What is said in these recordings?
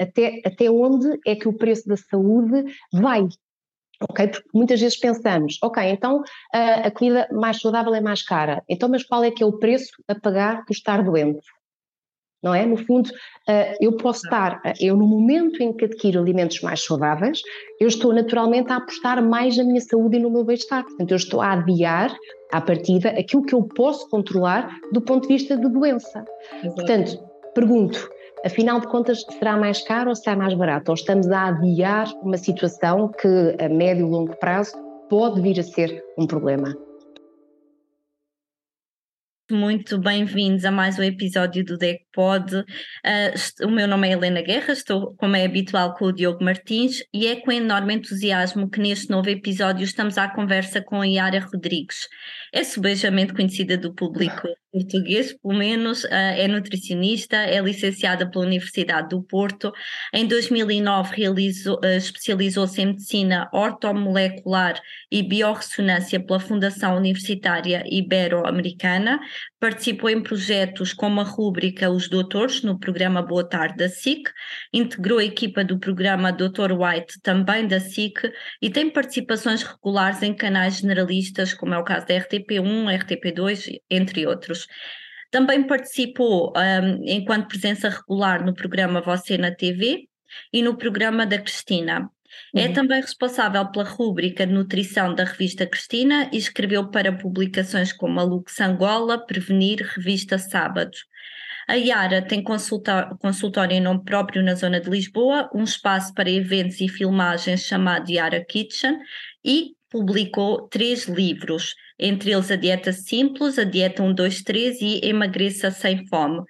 até, até onde é que o preço da saúde vai? Ok, porque muitas vezes pensamos, ok, então a, a comida mais saudável é mais cara, então mas qual é que é o preço a pagar por estar doente? não é? No fundo, eu posso estar, eu no momento em que adquiro alimentos mais saudáveis, eu estou naturalmente a apostar mais na minha saúde e no meu bem-estar. Portanto, eu estou a adiar, à partida, aquilo que eu posso controlar do ponto de vista de doença. Exato. Portanto, pergunto, afinal de contas, será mais caro ou será mais barato? Ou estamos a adiar uma situação que a médio e longo prazo pode vir a ser um problema? Muito bem-vindos a mais um episódio do DECPOD. Uh, o meu nome é Helena Guerra, estou, como é habitual, com o Diogo Martins e é com enorme entusiasmo que neste novo episódio estamos à conversa com a Yara Rodrigues. É subejamente conhecida do público português, pelo menos, ah, é nutricionista, é licenciada pela Universidade do Porto. Em 2009 realizou, ah, especializou-se em medicina ortomolecular e biorressonância pela Fundação Universitária Ibero-Americana. Participou em projetos como a rúbrica Os Doutores, no programa Boa Tarde da SIC, integrou a equipa do programa Dr. White, também da SIC, e tem participações regulares em canais generalistas, como é o caso da RTP1, RTP2, entre outros. Também participou um, enquanto presença regular no programa Você na TV e no programa da Cristina. É uhum. também responsável pela rúbrica de nutrição da revista Cristina e escreveu para publicações como a Lux Angola, Prevenir, Revista Sábados. A Yara tem consultório em nome próprio na zona de Lisboa, um espaço para eventos e filmagens chamado Yara Kitchen e publicou três livros, entre eles a Dieta Simples, a Dieta 123 e Emagreça Sem Fome.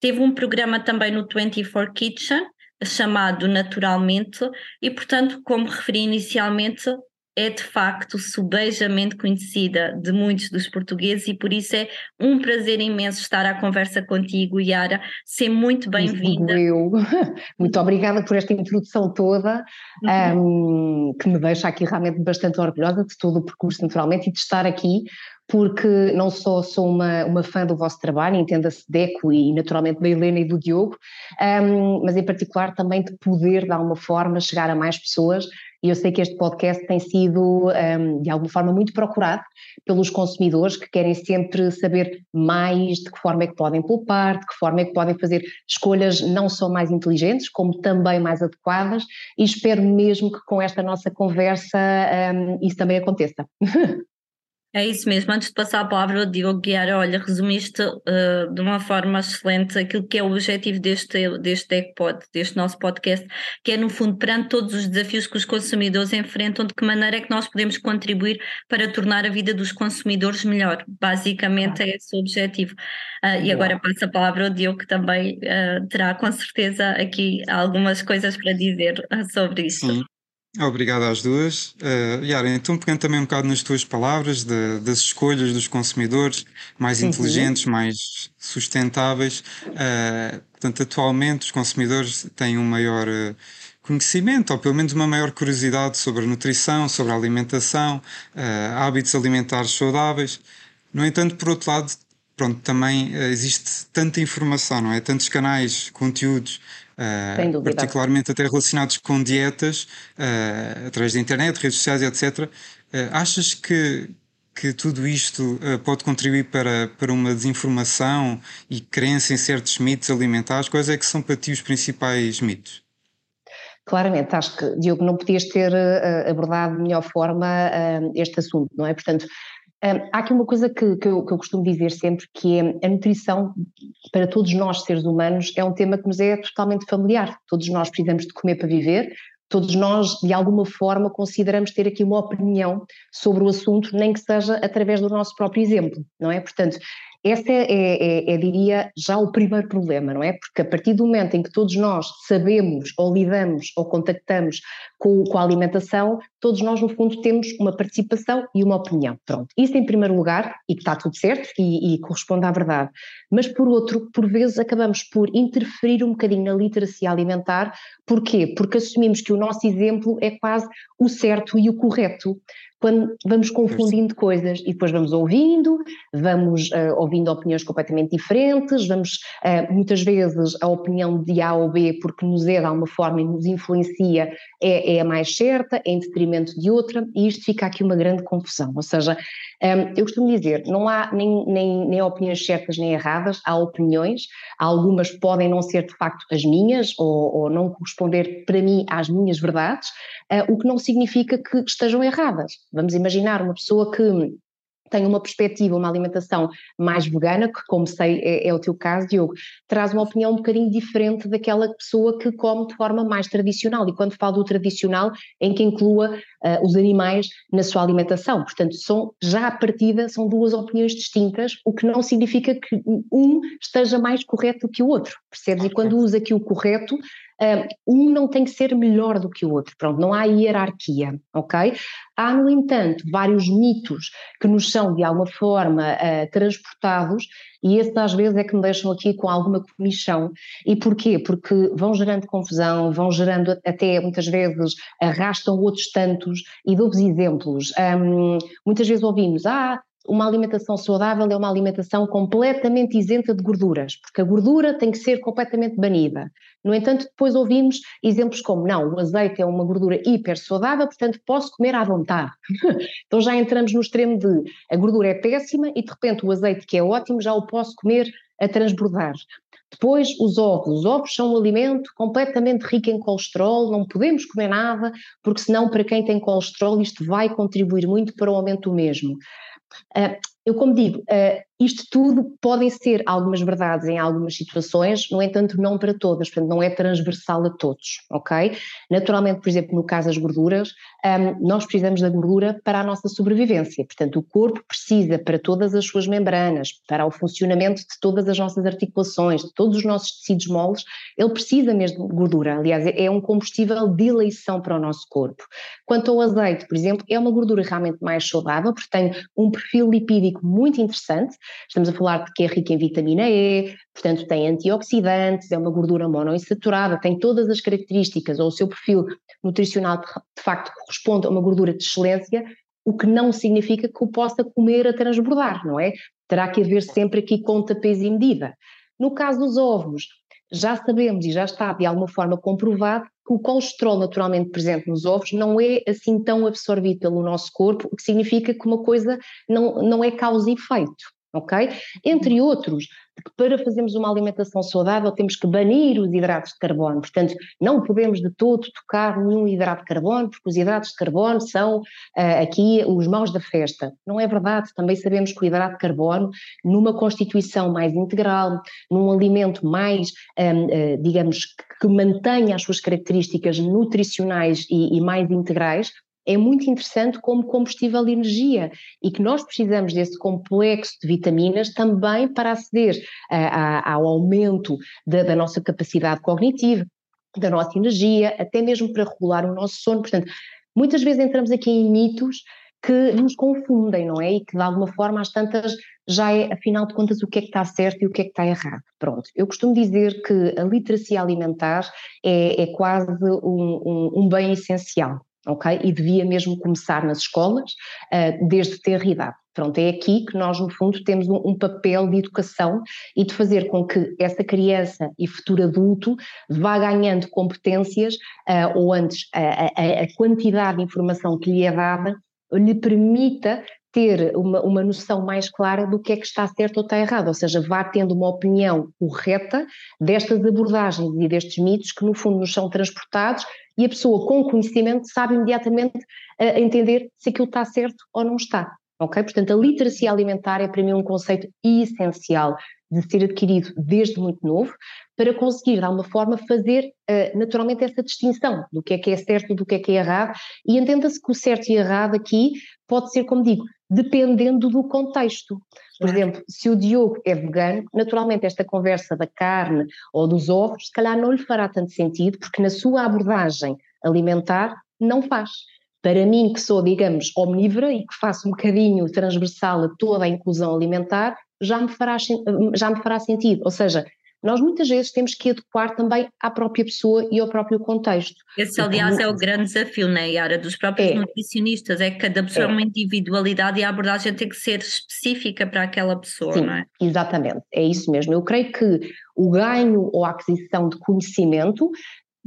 Teve um programa também no 24 Kitchen, chamado Naturalmente, e portanto, como referi inicialmente, é de facto subejamente conhecida de muitos dos portugueses e por isso é um prazer imenso estar à conversa contigo, Yara. Ser muito bem-vinda. Eu. Muito obrigada por esta introdução toda, uhum. um, que me deixa aqui realmente bastante orgulhosa de todo o percurso, naturalmente, e de estar aqui porque não só sou uma, uma fã do vosso trabalho, entenda-se Deco e naturalmente da Helena e do Diogo, um, mas em particular também de poder, de alguma forma, chegar a mais pessoas e eu sei que este podcast tem sido, um, de alguma forma, muito procurado pelos consumidores que querem sempre saber mais de que forma é que podem poupar, de que forma é que podem fazer escolhas não só mais inteligentes, como também mais adequadas, e espero mesmo que com esta nossa conversa um, isso também aconteça. É isso mesmo. Antes de passar a palavra ao Diogo Guiar, olha, resumiste uh, de uma forma excelente aquilo que é o objetivo deste, deste DECPOD, deste nosso podcast, que é, no fundo, perante todos os desafios que os consumidores enfrentam, de que maneira é que nós podemos contribuir para tornar a vida dos consumidores melhor. Basicamente é esse o objetivo. Uh, e agora passo a palavra ao Diogo, que também uh, terá com certeza aqui algumas coisas para dizer sobre isto. Sim. Obrigado às duas. Uh, Yara, então pegando também um bocado nas tuas palavras de, das escolhas dos consumidores mais uhum. inteligentes, mais sustentáveis. Uh, portanto, atualmente os consumidores têm um maior uh, conhecimento, ou pelo menos uma maior curiosidade sobre a nutrição, sobre a alimentação, uh, hábitos alimentares saudáveis. No entanto, por outro lado, pronto, também existe tanta informação, não é? Tantos canais, conteúdos uh, particularmente até relacionados com dietas, uh, através da internet, redes sociais, etc. Uh, achas que, que tudo isto pode contribuir para, para uma desinformação e crença em certos mitos alimentares? Quais é que são para ti os principais mitos? Claramente, acho que, Diogo, não podias ter abordado de melhor forma este assunto, não é? Portanto, há aqui uma coisa que, que, eu, que, eu, costumo dizer sempre, que é a nutrição, para todos nós seres humanos, é um tema que nos é totalmente familiar. Todos nós precisamos de comer para viver, todos nós, de alguma forma, consideramos ter aqui uma opinião sobre o assunto, nem que seja através do nosso próprio exemplo, não é? Portanto, esse é, é, é, é, diria, já o primeiro problema, não é? Porque a partir do momento em que todos nós sabemos, ou lidamos, ou contactamos com, com a alimentação, todos nós, no fundo, temos uma participação e uma opinião. Pronto, isso em primeiro lugar, e que está tudo certo e, e corresponde à verdade. Mas, por outro, por vezes acabamos por interferir um bocadinho na literacia alimentar. Porquê? Porque assumimos que o nosso exemplo é quase o certo e o correto quando vamos confundindo coisas e depois vamos ouvindo, vamos uh, ouvindo opiniões completamente diferentes, vamos uh, muitas vezes a opinião de A ou B porque nos é de alguma forma e nos influencia é, é a mais certa, é em de outra e isto fica aqui uma grande confusão, ou seja, um, ehm, eu costumo dizer, não há nem, nem, nem opiniões certas nem erradas, há opiniões, algumas podem não ser de facto as minhas ou, ou não corresponder para mim às minhas verdades, uh, o que não significa que estejam erradas. Vamos imaginar uma pessoa que tem uma perspectiva, uma alimentação mais vegana, que como sei é, é, o teu caso, Diogo, traz uma opinião um bocadinho diferente daquela pessoa que come de forma mais tradicional. E quando falo do tradicional, em que inclua uh, os animais na sua alimentação. Portanto, são, já à partida, são duas opiniões distintas, o que não significa que um esteja mais correto do que o outro, percebes? E quando usa aqui o correto, um não tem que ser melhor do que o outro, pronto, não há hierarquia, ok? Há, no entanto, vários mitos que nos são de alguma forma uh, transportados e esses às vezes é que me deixam aqui com alguma comichão. E porquê? Porque vão gerando confusão, vão gerando até muitas vezes arrastam outros tantos e dou-vos exemplos. Um, muitas vezes ouvimos, ah, uma alimentação saudável é uma alimentação completamente isenta de gorduras, porque a gordura tem que ser completamente banida. No entanto, depois ouvimos exemplos como: não, o azeite é uma gordura hiper saudável, portanto posso comer à vontade. então já entramos no extremo de a gordura é péssima e de repente o azeite, que é ótimo, já o posso comer a transbordar. Depois, os ovos. Os ovos são um alimento completamente rico em colesterol, não podemos comer nada, porque senão, para quem tem colesterol, isto vai contribuir muito para o aumento do mesmo. Uh, eu, como digo, uh, isto tudo podem ser algumas verdades em algumas situações, no entanto, não para todas, portanto, não é transversal a todos, ok? Naturalmente, por exemplo, no caso das gorduras, um, nós precisamos da gordura para a nossa sobrevivência, portanto, o corpo precisa para todas as suas membranas, para o funcionamento de todas as nossas articulações, de todos os nossos tecidos moles, ele precisa mesmo de gordura, aliás, é um combustível de eleição para o nosso corpo. Quanto ao azeite, por exemplo, é uma gordura realmente mais saudável, porque tem um perfil lipídico muito interessante, Estamos a falar de que é rica em vitamina E, portanto tem antioxidantes, é uma gordura monoinsaturada, tem todas as características, ou o seu perfil nutricional de facto corresponde a uma gordura de excelência, o que não significa que o possa comer a transbordar, não é? Terá que haver sempre aqui conta, peso e medida. No caso dos ovos, já sabemos e já está de alguma forma comprovado que o colesterol naturalmente presente nos ovos não é assim tão absorvido pelo nosso corpo, o que significa que uma coisa não, não é causa e efeito ok? Entre outros, que para fazermos uma alimentação saudável temos que banir os hidratos de carbono, portanto não podemos de todo tocar nenhum hidrato de carbono, porque os hidratos de carbono são uh, aqui os maus da festa. Não é verdade, também sabemos que o hidrato de carbono, numa constituição mais integral, num alimento mais, um, uh, eh, digamos, que mantenha as suas características nutricionais e, e mais integrais, é muito interessante como combustível de energia e que nós precisamos desse complexo de vitaminas também para aceder a, a, ao aumento da, da nossa capacidade cognitiva, da nossa energia, até mesmo para regular o nosso sono. Portanto, muitas vezes entramos aqui em mitos que nos confundem, não é? E que de alguma forma às tantas já é, afinal de contas, o que é que está certo e o que é que está errado. Pronto, eu costumo dizer que a literacia alimentar é, é quase um, um, um bem essencial ok? E devia mesmo começar nas escolas uh, desde ter idade. Pronto, é aqui que nós, no fundo, temos um, um, papel de educação e de fazer com que essa criança e futuro adulto vá ganhando competências, uh, ou antes, a, a, a quantidade de informação que lhe é dada lhe permita ter uma, uma noção mais clara do que é que está certo ou está errado, ou seja, vá tendo uma opinião correta destas abordagens e destes mitos que no fundo nos são transportados e a pessoa com conhecimento sabe imediatamente uh, entender se aquilo está certo ou não está. Ok? Portanto, a literacia alimentar é para mim um conceito essencial de ser adquirido desde muito novo, para conseguir, de alguma forma, fazer uh, naturalmente essa distinção do que é que é certo e do que é que é errado, e entenda-se que o certo e errado aqui pode ser, como digo, dependendo do contexto. Por claro. exemplo, se o Diogo é vegano, naturalmente esta conversa da carne ou dos ovos, se calhar não lhe fará tanto sentido, porque na sua abordagem alimentar não faz. Para mim, que sou, digamos, omnívora e que faço um bocadinho transversal a toda a inclusão alimentar, já me fará, já me fará sentido. Ou seja, nós muitas vezes temos que adequar também à própria pessoa e ao próprio contexto. Esse, aliás, é o grande desafio, né, Yara, dos próprios é. nutricionistas, é que cada pessoa é. é uma individualidade e a abordagem tem que ser específica para aquela pessoa, Sim, não é? Exatamente, é isso mesmo. Eu creio que o ganho ou a aquisição de conhecimento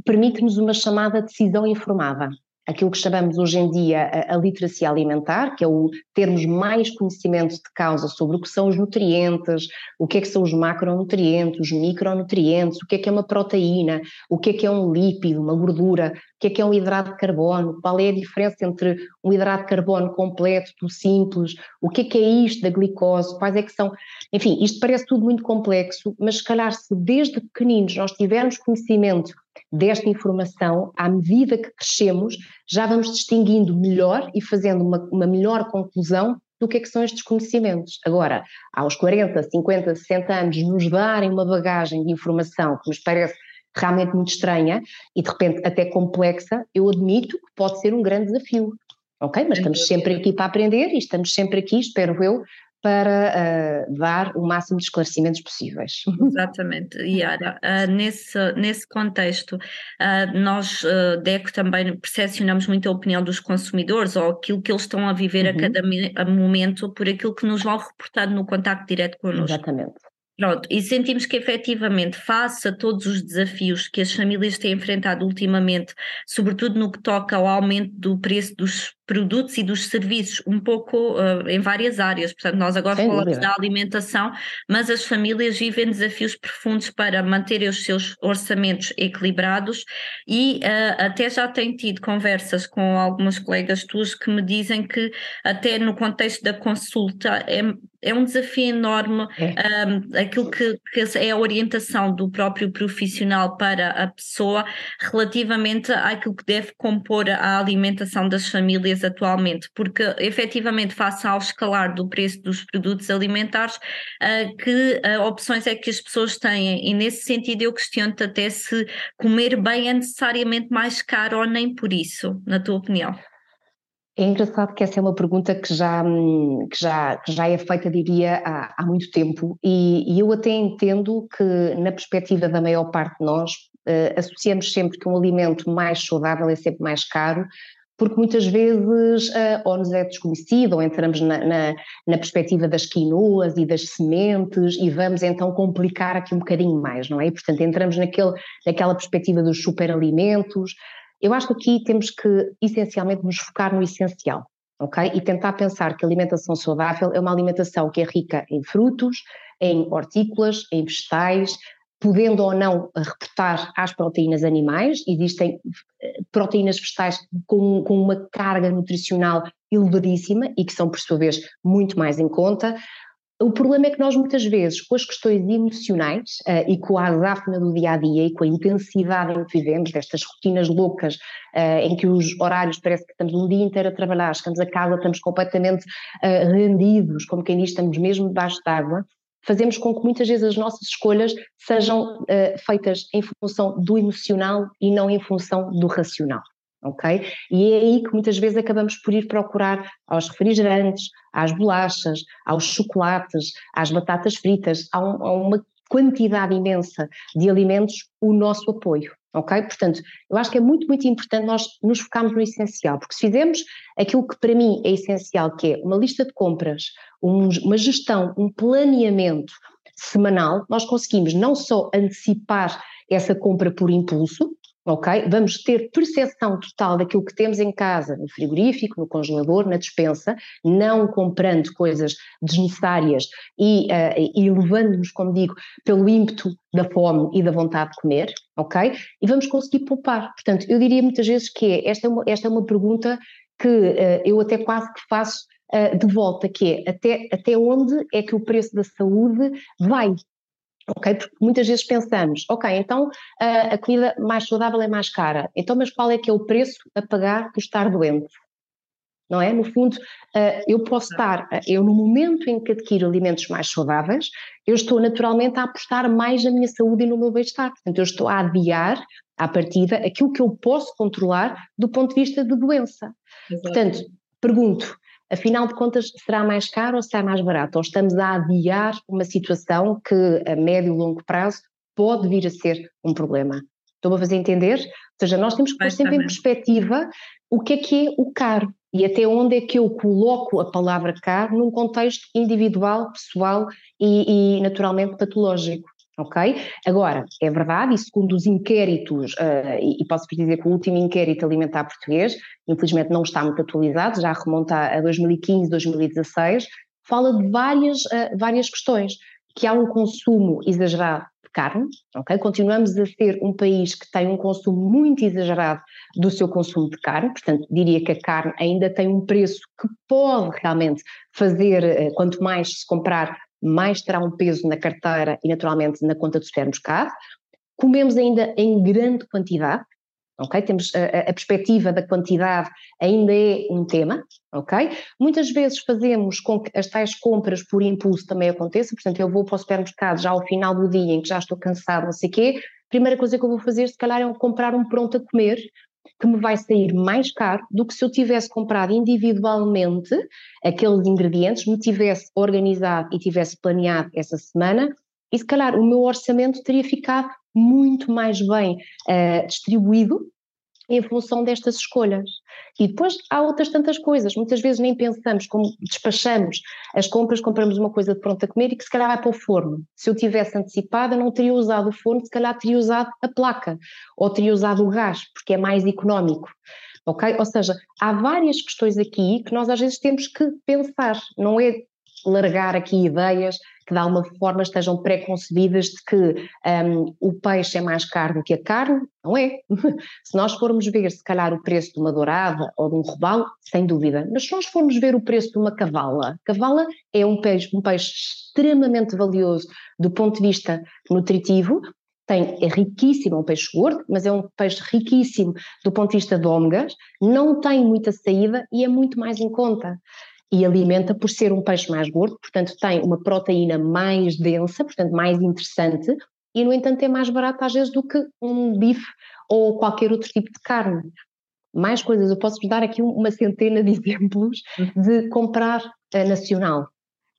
permite-nos uma chamada decisão informada aquilo que chamamos hoje em dia a, a literacia alimentar, que é o termos mais conhecimento de causa sobre o que são os nutrientes, o que é que são os macronutrientes, os micronutrientes, o que é que é uma proteína, o que é que é um lípido, uma gordura, o que é que é um hidrato de carbono, qual é a diferença entre um hidrato de carbono completo, do simples, o que é que é isto da glicose, quais é que são, enfim, isto parece tudo muito complexo, mas se calhar se desde pequeninos nós tivermos conhecimento desta informação, à medida que crescemos, já vamos distinguindo melhor e fazendo uma, uma melhor conclusão do que é que são estes conhecimentos. Agora, aos 40, 50, 60 anos, nos darem uma bagagem de informação que nos parece realmente muito estranha e de repente até complexa, eu admito que pode ser um grande desafio. Ok? Mas estamos sempre aqui para aprender e estamos sempre aqui, espero eu, para uh, dar o máximo de esclarecimentos possíveis. Exatamente, Yara. Uh, nesse, nesse contexto, uh, nós, uh, DECO, também percepcionamos muito a opinião dos consumidores ou aquilo que eles estão a viver uhum. a cada momento por aquilo que nos vão reportando no contacto direto connosco. Exatamente. Pronto, e sentimos que efetivamente, face a todos os desafios que as famílias têm enfrentado ultimamente, sobretudo no que toca ao aumento do preço dos produtos e dos serviços, um pouco uh, em várias áreas. Portanto, nós agora Sem falamos dúvida. da alimentação, mas as famílias vivem desafios profundos para manterem os seus orçamentos equilibrados e uh, até já tenho tido conversas com algumas colegas tuas que me dizem que até no contexto da consulta é, é um desafio enorme é. um, aquilo que, que, é a orientação do próprio profissional para a pessoa relativamente àquilo que deve compor a alimentação das famílias atualmente, porque efetivamente, face ao escalar do preço dos produtos alimentares, uh, que uh, opções é que as pessoas têm? E nesse sentido, eu questiono-te até se comer bem é necessariamente mais caro ou nem por isso, na tua opinião. É engraçado que essa é uma pergunta que já, que já, que já é feita, diria, há, há muito tempo, e, e, eu até entendo que, na perspectiva da maior parte de nós, uh, associamos sempre que um alimento mais saudável é sempre mais caro, porque muitas vezes uh, ou nos é desconhecido, ou entramos na, na, na, perspectiva das quinoas e das sementes e vamos então complicar aqui um bocadinho mais, não é? E, portanto, entramos naquele, naquela perspectiva dos superalimentos. Eu acho que aqui temos que essencialmente nos focar no essencial, ok? E tentar pensar que a alimentação saudável é uma alimentação que é rica em frutos, em hortícolas, em vegetais, podendo ou não reportar às proteínas animais, existem eh, proteínas vegetais com, com, uma carga nutricional elevadíssima e que são, por sua vez, muito mais em conta. O problema é que nós muitas vezes, com as questões emocionais uh, e com a azáfama do dia a dia e com a intensidade em que vivemos, destas rotinas loucas uh, em que os horários parece que estamos um dia inteiro a trabalhar, chegamos a casa, estamos completamente uh, rendidos, como quem diz, estamos mesmo debaixo d'água, fazemos com que muitas vezes as nossas escolhas sejam uh, feitas em função do emocional e não em função do racional. Ok? E é aí que muitas vezes acabamos por ir procurar aos refrigerantes, às bolachas, aos chocolates, às batatas fritas, a, um, a uma quantidade imensa de alimentos o nosso apoio ok? Portanto, eu acho que é muito, muito importante nós nos focarmos no essencial, porque se fizermos aquilo que para mim é essencial, que é uma lista de compras, um, uma gestão, um planeamento semanal, nós conseguimos não só antecipar essa compra por impulso, ok? Vamos ter percepção total daquilo que temos em casa, no frigorífico, no congelador, na despensa, não comprando coisas desnecessárias e, uh, e levando-nos, como digo, pelo ímpeto da fome e da vontade de comer, ok? E vamos conseguir poupar. Portanto, eu diria muitas vezes que é, esta, é uma, esta é uma pergunta que uh, eu até quase que faço uh, de volta, que é até, até onde é que o preço da saúde vai? Ok? Porque muitas vezes pensamos, ok, então uh, a comida mais saudável é mais cara, então mas qual é que é o preço a pagar por estar doente? Não é? No fundo, eu posso estar, eu no momento em que adquiro alimentos mais saudáveis, eu estou naturalmente a apostar mais na minha saúde e no meu bem-estar. Portanto, eu estou a adiar à partida, aquilo que eu posso controlar do ponto de vista de doença. Exato. Portanto, pergunto, afinal de contas, será mais caro ou será mais barato? Ou estamos a adiar uma situação que a médio e longo prazo pode vir a ser um problema? Estou a fazer entender? Ou seja, nós temos que pôr sempre em perspectiva o que é que é o caro e até onde é que eu coloco a palavra caro num contexto individual, pessoal e, e naturalmente patológico. Ok? Agora, é verdade, e segundo os inquéritos, uh, e, e, posso dizer que o último inquérito alimentar português, infelizmente não está muito atualizado, já remonta a 2015, 2016, fala de várias, uh, várias questões, que há um consumo exagerado de carne, ok? Continuamos a ser um país que tem um consumo muito exagerado do seu consumo de carne, portanto, diria que a carne ainda tem um preço que pode realmente fazer, uh, quanto mais se comprar, mais terá um peso na carteira e naturalmente na conta do supermercado. Comemos ainda em grande quantidade, ok? Temos a, a, perspectiva da quantidade ainda é um tema, ok? Muitas vezes fazemos com que as tais compras por impulso também aconteçam, portanto eu vou para o supermercado já ao final do dia em que já estou cansado, não sei o quê, primeira coisa que eu vou fazer se calhar é comprar um pronto a comer que me vai sair mais caro do que se eu tivesse comprado individualmente aqueles ingredientes, me tivesse organizado e tivesse planeado essa semana, e se calhar o meu orçamento teria ficado muito mais bem uh, distribuído em função destas escolhas. E depois há outras tantas coisas, muitas vezes nem pensamos, como despachamos as compras, compramos uma coisa de pronto a comer e que se calhar vai para o forno. Se eu tivesse antecipado, eu não teria usado o forno, se calhar teria usado a placa, ou teria usado o gás, porque é mais económico. Ok? Ou seja, há várias questões aqui que nós às vezes temos que pensar, não é largar aqui ideias que de alguma forma estejam pré-concebidas de que um, o peixe é mais caro do que a carne, não é? se nós formos ver, se calhar, o preço de uma dourada ou de um robalo, sem dúvida, mas se nós formos ver o preço de uma cavala, cavala é um peixe, um peixe extremamente valioso do ponto de vista nutritivo, tem, é riquíssimo, é um peixe gordo, mas é um peixe riquíssimo do ponto de vista de ômegas, não tem muita saída e é muito mais em conta e alimenta por ser um peixe mais gordo, portanto tem uma proteína mais densa, portanto mais interessante, e no entanto é mais barato às vezes do que um bife ou qualquer outro tipo de carne. Mais coisas, eu posso-vos dar aqui uma centena de exemplos de comprar uh, nacional.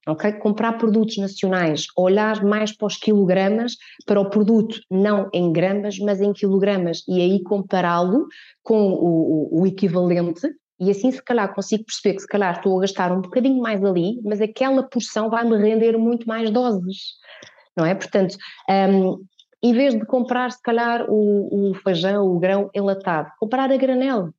ok? Comprar produtos nacionais, olhar mais para os quilogramas, para o produto não em gramas, mas em quilogramas, e aí compará-lo com o, o, o equivalente e assim, se calhar, consigo perceber que se calhar estou a gastar um bocadinho mais ali, mas aquela porção vai-me render muito mais doses, não é? Portanto, um, em vez de comprar, se calhar, o, o feijão, o grão enlatado, comprar a granel.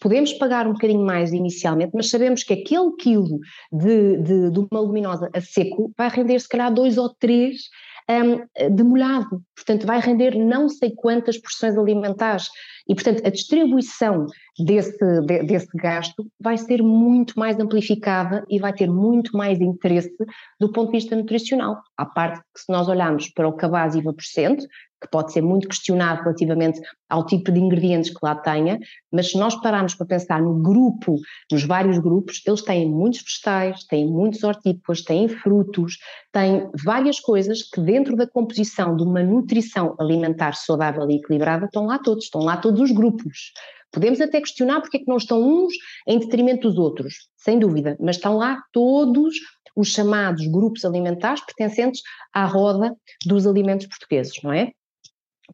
Podemos pagar um bocadinho mais inicialmente, mas sabemos que aquele quilo de, de, de uma luminosa a seco vai render, se calhar, dois ou três um, de molhado. Portanto, vai render não sei quantas porções alimentares. E, portanto, a distribuição desse, de, desse gasto vai ser muito mais amplificada e vai ter muito mais interesse do ponto de vista nutricional. À parte que, se nós olharmos para o cabaz por cento, que pode ser muito questionado relativamente ao tipo de ingredientes que lá tenha, mas se nós pararmos para pensar no grupo, nos vários grupos, eles têm muitos vegetais, têm muitos hortícolas, têm frutos, têm várias coisas que dentro da composição de uma nutrição alimentar saudável e equilibrada estão lá todos, estão lá todos os grupos. Podemos até questionar porque é que não estão uns em detrimento dos outros, sem dúvida, mas estão lá todos os chamados grupos alimentares pertencentes à roda dos alimentos portugueses, não é?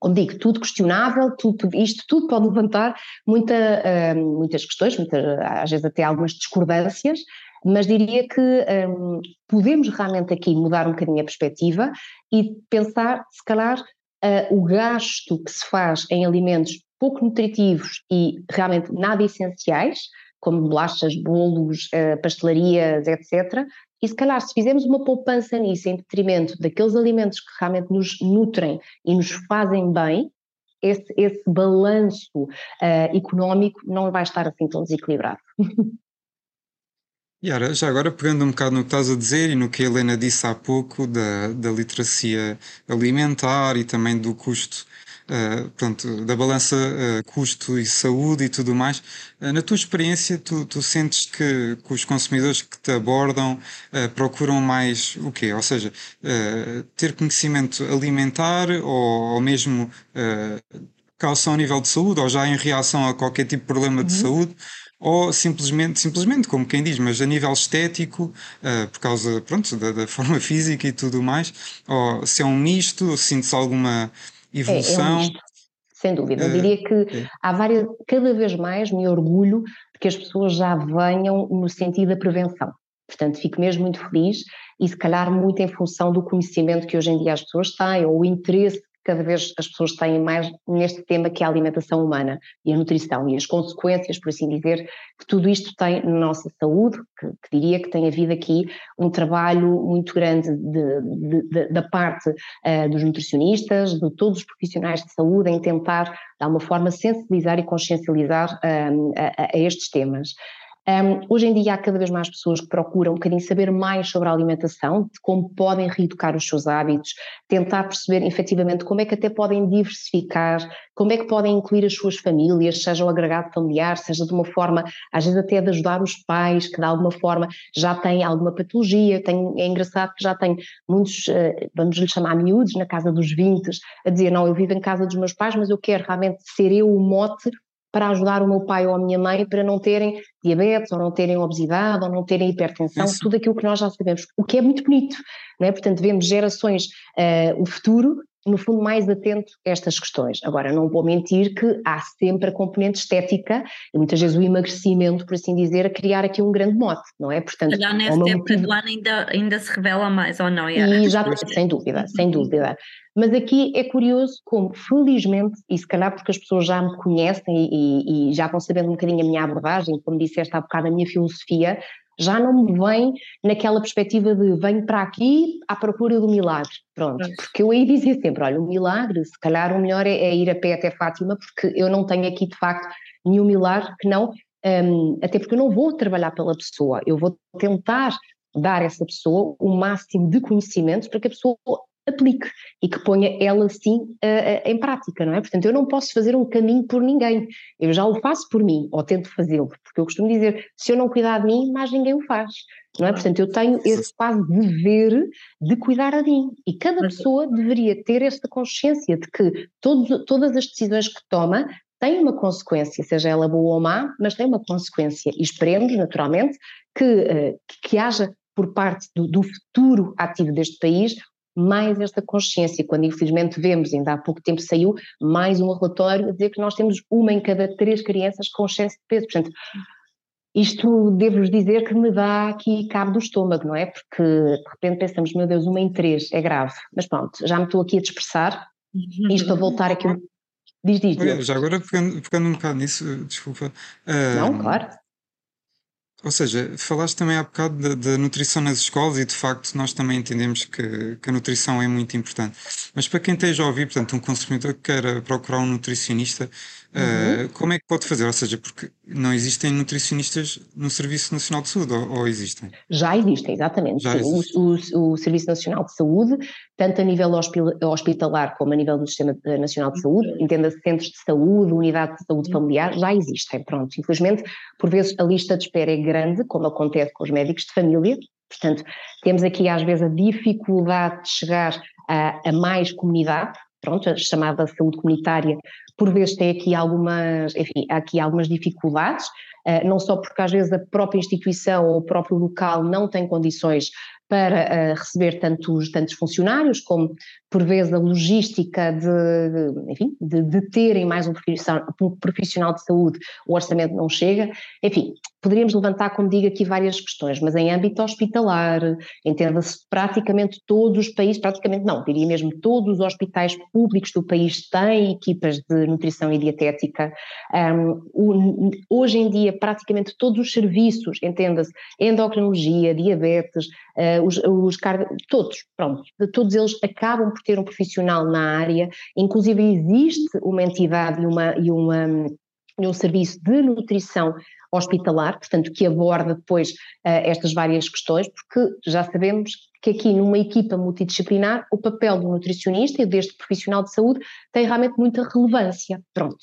Como digo, tudo questionável, tudo, isto tudo pode levantar muita, uh, muitas questões, muita, às vezes até algumas discordâncias, mas diria que um, podemos realmente aqui mudar um bocadinho a perspectiva e pensar, se calhar, uh, o gasto que se faz em alimentos pouco nutritivos e realmente nada essenciais, como bolachas, bolos, uh, pastelarias, etc., e se calhar, se fizermos uma poupança nisso, em detrimento daqueles alimentos que realmente nos nutrem e nos fazem bem, esse, esse balanço uh, económico não vai estar assim tão desequilibrado. Yara, já agora pegando um bocado no que estás a dizer e no que a Helena disse há pouco da, da literacia alimentar e também do custo uh, pronto, da balança uh, custo e saúde e tudo mais. Uh, na tua experiência, tu, tu sentes que, que, os consumidores que te abordam procuram mais o quê? Ou seja, ter conhecimento alimentar ou, ou mesmo caução a nível de saúde ou já em reação a qualquer tipo de problema de uhum. saúde ou simplesmente, simplesmente, como quem diz, mas a nível estético, uh, por causa pronto, da, da, forma física e tudo mais, ou se é um misto, ou sente-se alguma evolução. É, é um sem dúvida. Eu diria que há várias, cada vez mais me orgulho de que as pessoas já venham no sentido da prevenção. Portanto, fico mesmo muito feliz e se calhar muito em função do conhecimento que hoje em dia as pessoas têm ou o interesse cada vez as pessoas têm mais neste tema que é a alimentação humana e a nutrição e as consequências, por assim dizer, que tudo isto tem na nossa saúde, que, que diria que tem havido aqui um trabalho muito grande de, de, de, da parte uh, dos nutricionistas, de todos os profissionais de saúde, em tentar, de alguma forma, sensibilizar e consciencializar uh, a, a estes temas. Um, hoje em dia há cada vez mais pessoas que procuram um bocadinho saber mais sobre a alimentação, de como podem reeducar os seus hábitos, tentar perceber efetivamente como é que até podem diversificar, como é que podem incluir as suas famílias, seja o agregado familiar, seja de uma forma, às vezes até de ajudar os pais, que de alguma forma já têm alguma patologia. É engraçado que já tem muitos, uh, vamos lhe chamar miúdos, na casa dos 20, a dizer: Não, eu vivo em casa dos meus pais, mas eu quero realmente ser eu o mote para ajudar o meu pai ou a minha mãe para não terem diabetes, ou não terem obesidade, ou não terem hipertensão, Isso. tudo aquilo que nós já sabemos, o que é muito bonito, não é? Portanto, vemos gerações, uh, o futuro, no fundo, mais atento a estas questões. Agora, não vou mentir que há sempre a componente estética e muitas vezes o emagrecimento, por assim dizer, a criar aqui um grande mote, não é? Portanto, Já nessa época do ano ainda, ainda se revela mais, ou não? É? E já, sem dúvida, sem dúvida. Mas aqui é curioso como, felizmente, e se calhar porque as pessoas já me conhecem e, e, já vão sabendo um bocadinho a minha abordagem, como disseste há bocado, a minha filosofia, já não me vem naquela perspectiva de venho para aqui à procura do milagre. Pronto, porque eu aí dizia sempre: olha, o milagre, se calhar o melhor é, é ir a pé até Fátima, porque eu não tenho aqui de facto nenhum milagre que não, um, até porque eu não vou trabalhar pela pessoa, eu vou tentar dar a essa pessoa o máximo de conhecimento para que a pessoa aplique e que ponha ela sim em prática, não é? Portanto, eu não posso fazer um caminho por ninguém, eu já o faço por mim, ou tento fazê-lo, porque eu costumo dizer, se eu não cuidar de mim, mais ninguém o faz, não é? Portanto, eu tenho esse quase dever de cuidar de mim, e cada pessoa deveria ter esta consciência de que todas as decisões que toma têm uma consequência, seja ela boa ou má, mas tem uma consequência, e esperemos, naturalmente, que, uh, que haja por parte do, do, futuro ativo deste país mais esta consciência, quando infelizmente vemos, ainda há pouco tempo saiu mais um relatório a dizer que nós temos uma em cada três crianças com excesso de peso. Portanto, isto devo-vos dizer que me dá aqui cabo do estômago, não é? Porque de repente pensamos, meu Deus, uma em três, é grave. Mas pronto, já me estou aqui a dispersar. Isto para voltar aqui. Diz, diz. Olha, já agora pegando, pegando um bocado nisso, desculpa. Uh, não, claro. Ou seja, falaste também há bocado da, nutrição nas escolas e de facto nós também entendemos que, que, a nutrição é muito importante. Mas para quem esteja a ouvir, portanto, um consumidor que queira procurar um nutricionista, Uhum. Uh, como é que pode fazer? Ou seja, porque não existem nutricionistas no Serviço Nacional de Saúde, ou, ou existem? Já existem, exatamente. Já existe. o, o, o, Serviço Nacional de Saúde, tanto a nível hospitalar como a nível do Sistema Nacional de Saúde, uhum. entenda-se centros de saúde, unidade de saúde familiar, já existem. Pronto, infelizmente, por vezes a lista de espera é grande, como acontece com os médicos de família, Portanto, temos aqui às vezes a dificuldade de chegar a, a mais comunidade, pronto, a chamada saúde comunitária, por vezes tem aqui algumas, enfim, há aqui algumas dificuldades, uh, não só porque às vezes a própria instituição ou o próprio local não tem condições para uh, receber tantos, tantos funcionários, como por vezes a logística de, enfim, de, de terem mais um profissional, de saúde, o orçamento não chega, enfim, poderíamos levantar, como digo, aqui várias questões, mas em âmbito hospitalar, entenda-se praticamente todos os países, praticamente não, diria mesmo todos os hospitais públicos do país têm equipas de nutrição e dietética, um, hoje em dia praticamente todos os serviços, entenda-se, endocrinologia, diabetes, uh, os, os todos, pronto, todos eles acabam por ter um profissional na área, inclusive existe uma entidade e, uma, e, uma, e um serviço de nutrição hospitalar, portanto, que aborda depois uh, estas várias questões, porque já sabemos que aqui numa equipa multidisciplinar o papel do nutricionista e deste profissional de saúde tem realmente muita relevância. Pronto.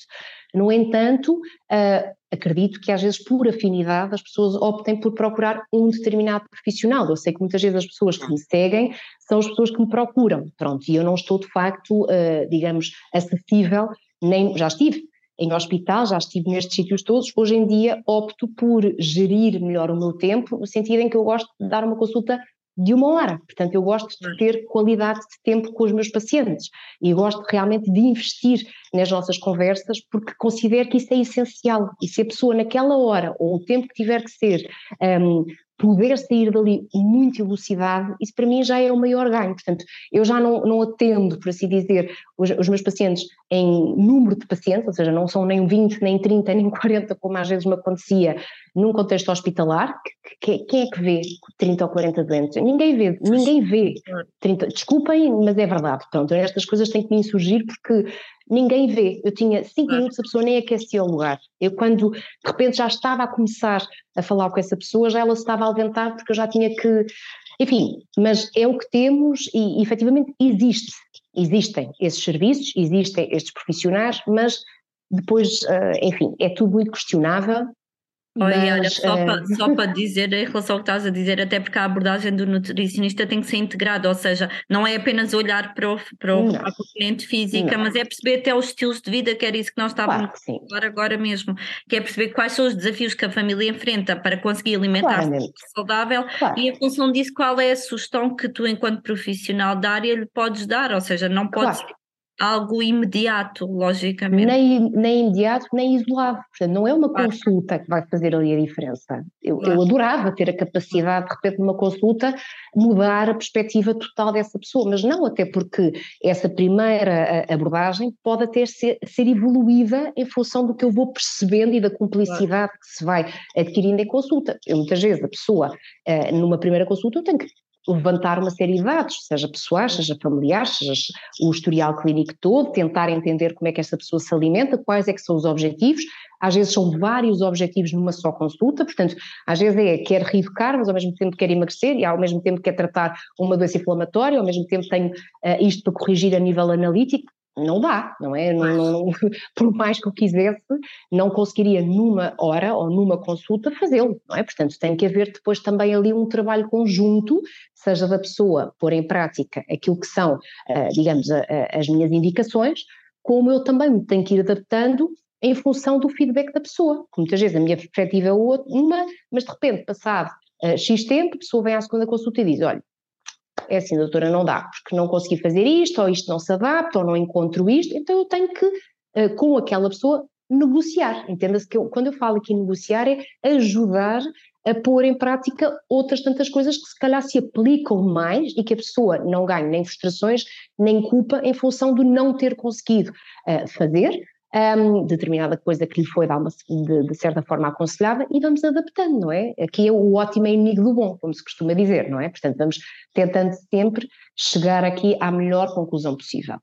No entanto, uh, acredito que às vezes por afinidade as pessoas optem por procurar um determinado profissional. Eu sei que muitas vezes as pessoas que me seguem são as pessoas que me procuram, pronto, e eu não estou de facto, uh, digamos, acessível nem, já estive em hospital, já estive nestes sítios todos, hoje em dia opto por gerir melhor o meu tempo, no sentido em que eu gosto de dar uma consulta de uma hora. Portanto, eu gosto de ter qualidade de tempo com os meus pacientes e gosto realmente de investir nas nossas conversas porque considero que isso é essencial. E se a pessoa naquela hora ou o tempo que tiver que ser um, poder sair dali muito elucidado, isso para mim já é o maior ganho. Portanto, eu já não, não atendo, por assim dizer, os, os, meus pacientes em número de pacientes, ou seja, não são nem 20, nem 30, nem 40, como às vezes me acontecia num contexto hospitalar. Que, que, quem é que vê 30 ou 40 doentes? Ninguém vê, ninguém vê 30. Desculpem, mas é verdade. Pronto, estas coisas têm que me insurgir porque ninguém vê. Eu tinha cinco minutos, a pessoa nem aquecia o lugar. Eu, quando de repente já estava a começar a falar com essa pessoa, já ela se estava a alentar porque eu já tinha que. Enfim, mas é o que temos e, efetivamente existe. Existem esses serviços, existem estes profissionais, mas depois, uh, enfim, é tudo muito questionável Olha, olha, só, é... para, só para dizer em relação ao que estás a dizer, até porque a abordagem do nutricionista tem que ser integrada, ou seja, não é apenas olhar para o, para o, para componente física, não. mas é perceber até os estilos de vida, que era isso que nós estávamos claro a falar agora mesmo, que é perceber quais são os desafios que a família enfrenta para conseguir alimentar-se saudável claro. e em função disso qual é a sugestão que tu enquanto profissional da área lhe podes dar, ou seja, não podes claro algo imediato, logicamente. Nem, nem imediato, nem isolado. Portanto, não é uma claro. consulta que vai fazer ali a diferença. Eu, claro. eu adorava ter a capacidade, de repente, numa consulta, mudar a perspectiva total dessa pessoa, mas não, até porque essa primeira abordagem pode até ser, ser evoluída em função do que eu vou percebendo e da cumplicidade claro. que se vai adquirindo em consulta. Eu, muitas vezes, a pessoa, eh, numa primeira consulta, eu tenho que levantar uma série de dados, seja pessoais, seja familiares, seja o historial clínico todo, tentar entender como é que essa pessoa se alimenta, quais é que são os objetivos, às vezes são vários objetivos numa só consulta, portanto, às vezes é quer reeducar, mas ao mesmo tempo quer emagrecer, e ao mesmo tempo quer tratar uma doença inflamatória, ao mesmo tempo tenho uh, isto para corrigir a nível analítico, não dá, não é? Não, não, por mais que eu quisesse, não conseguiria numa hora ou numa consulta fazê-lo, não é? Portanto, tem que haver depois também ali um trabalho conjunto, seja da pessoa pôr em prática aquilo que são, uh, digamos, as minhas indicações, como eu também me tenho que ir adaptando em função do feedback da pessoa. Muitas vezes a minha perspectiva é uma, mas de repente, passado uh, X tempo, a pessoa vem à segunda consulta e diz: olha, é assim, doutora, não dá, porque não consegui fazer isto, ou isto não se adapta, ou não encontro isto, então eu tenho que, uh, com aquela pessoa, negociar. Entenda-se que eu, quando eu falo aqui negociar é ajudar a pôr em prática outras tantas coisas que se calhar se aplicam mais e que a pessoa não ganhe nem frustrações, nem culpa em função de não ter conseguido uh, fazer, um, determinada coisa que lhe foi uma, de, de, certa forma aconselhada e vamos adaptando, não é? Aqui é o ótimo inimigo do bom, como se costuma dizer, não é? Portanto, vamos tentando sempre chegar aqui à melhor conclusão possível.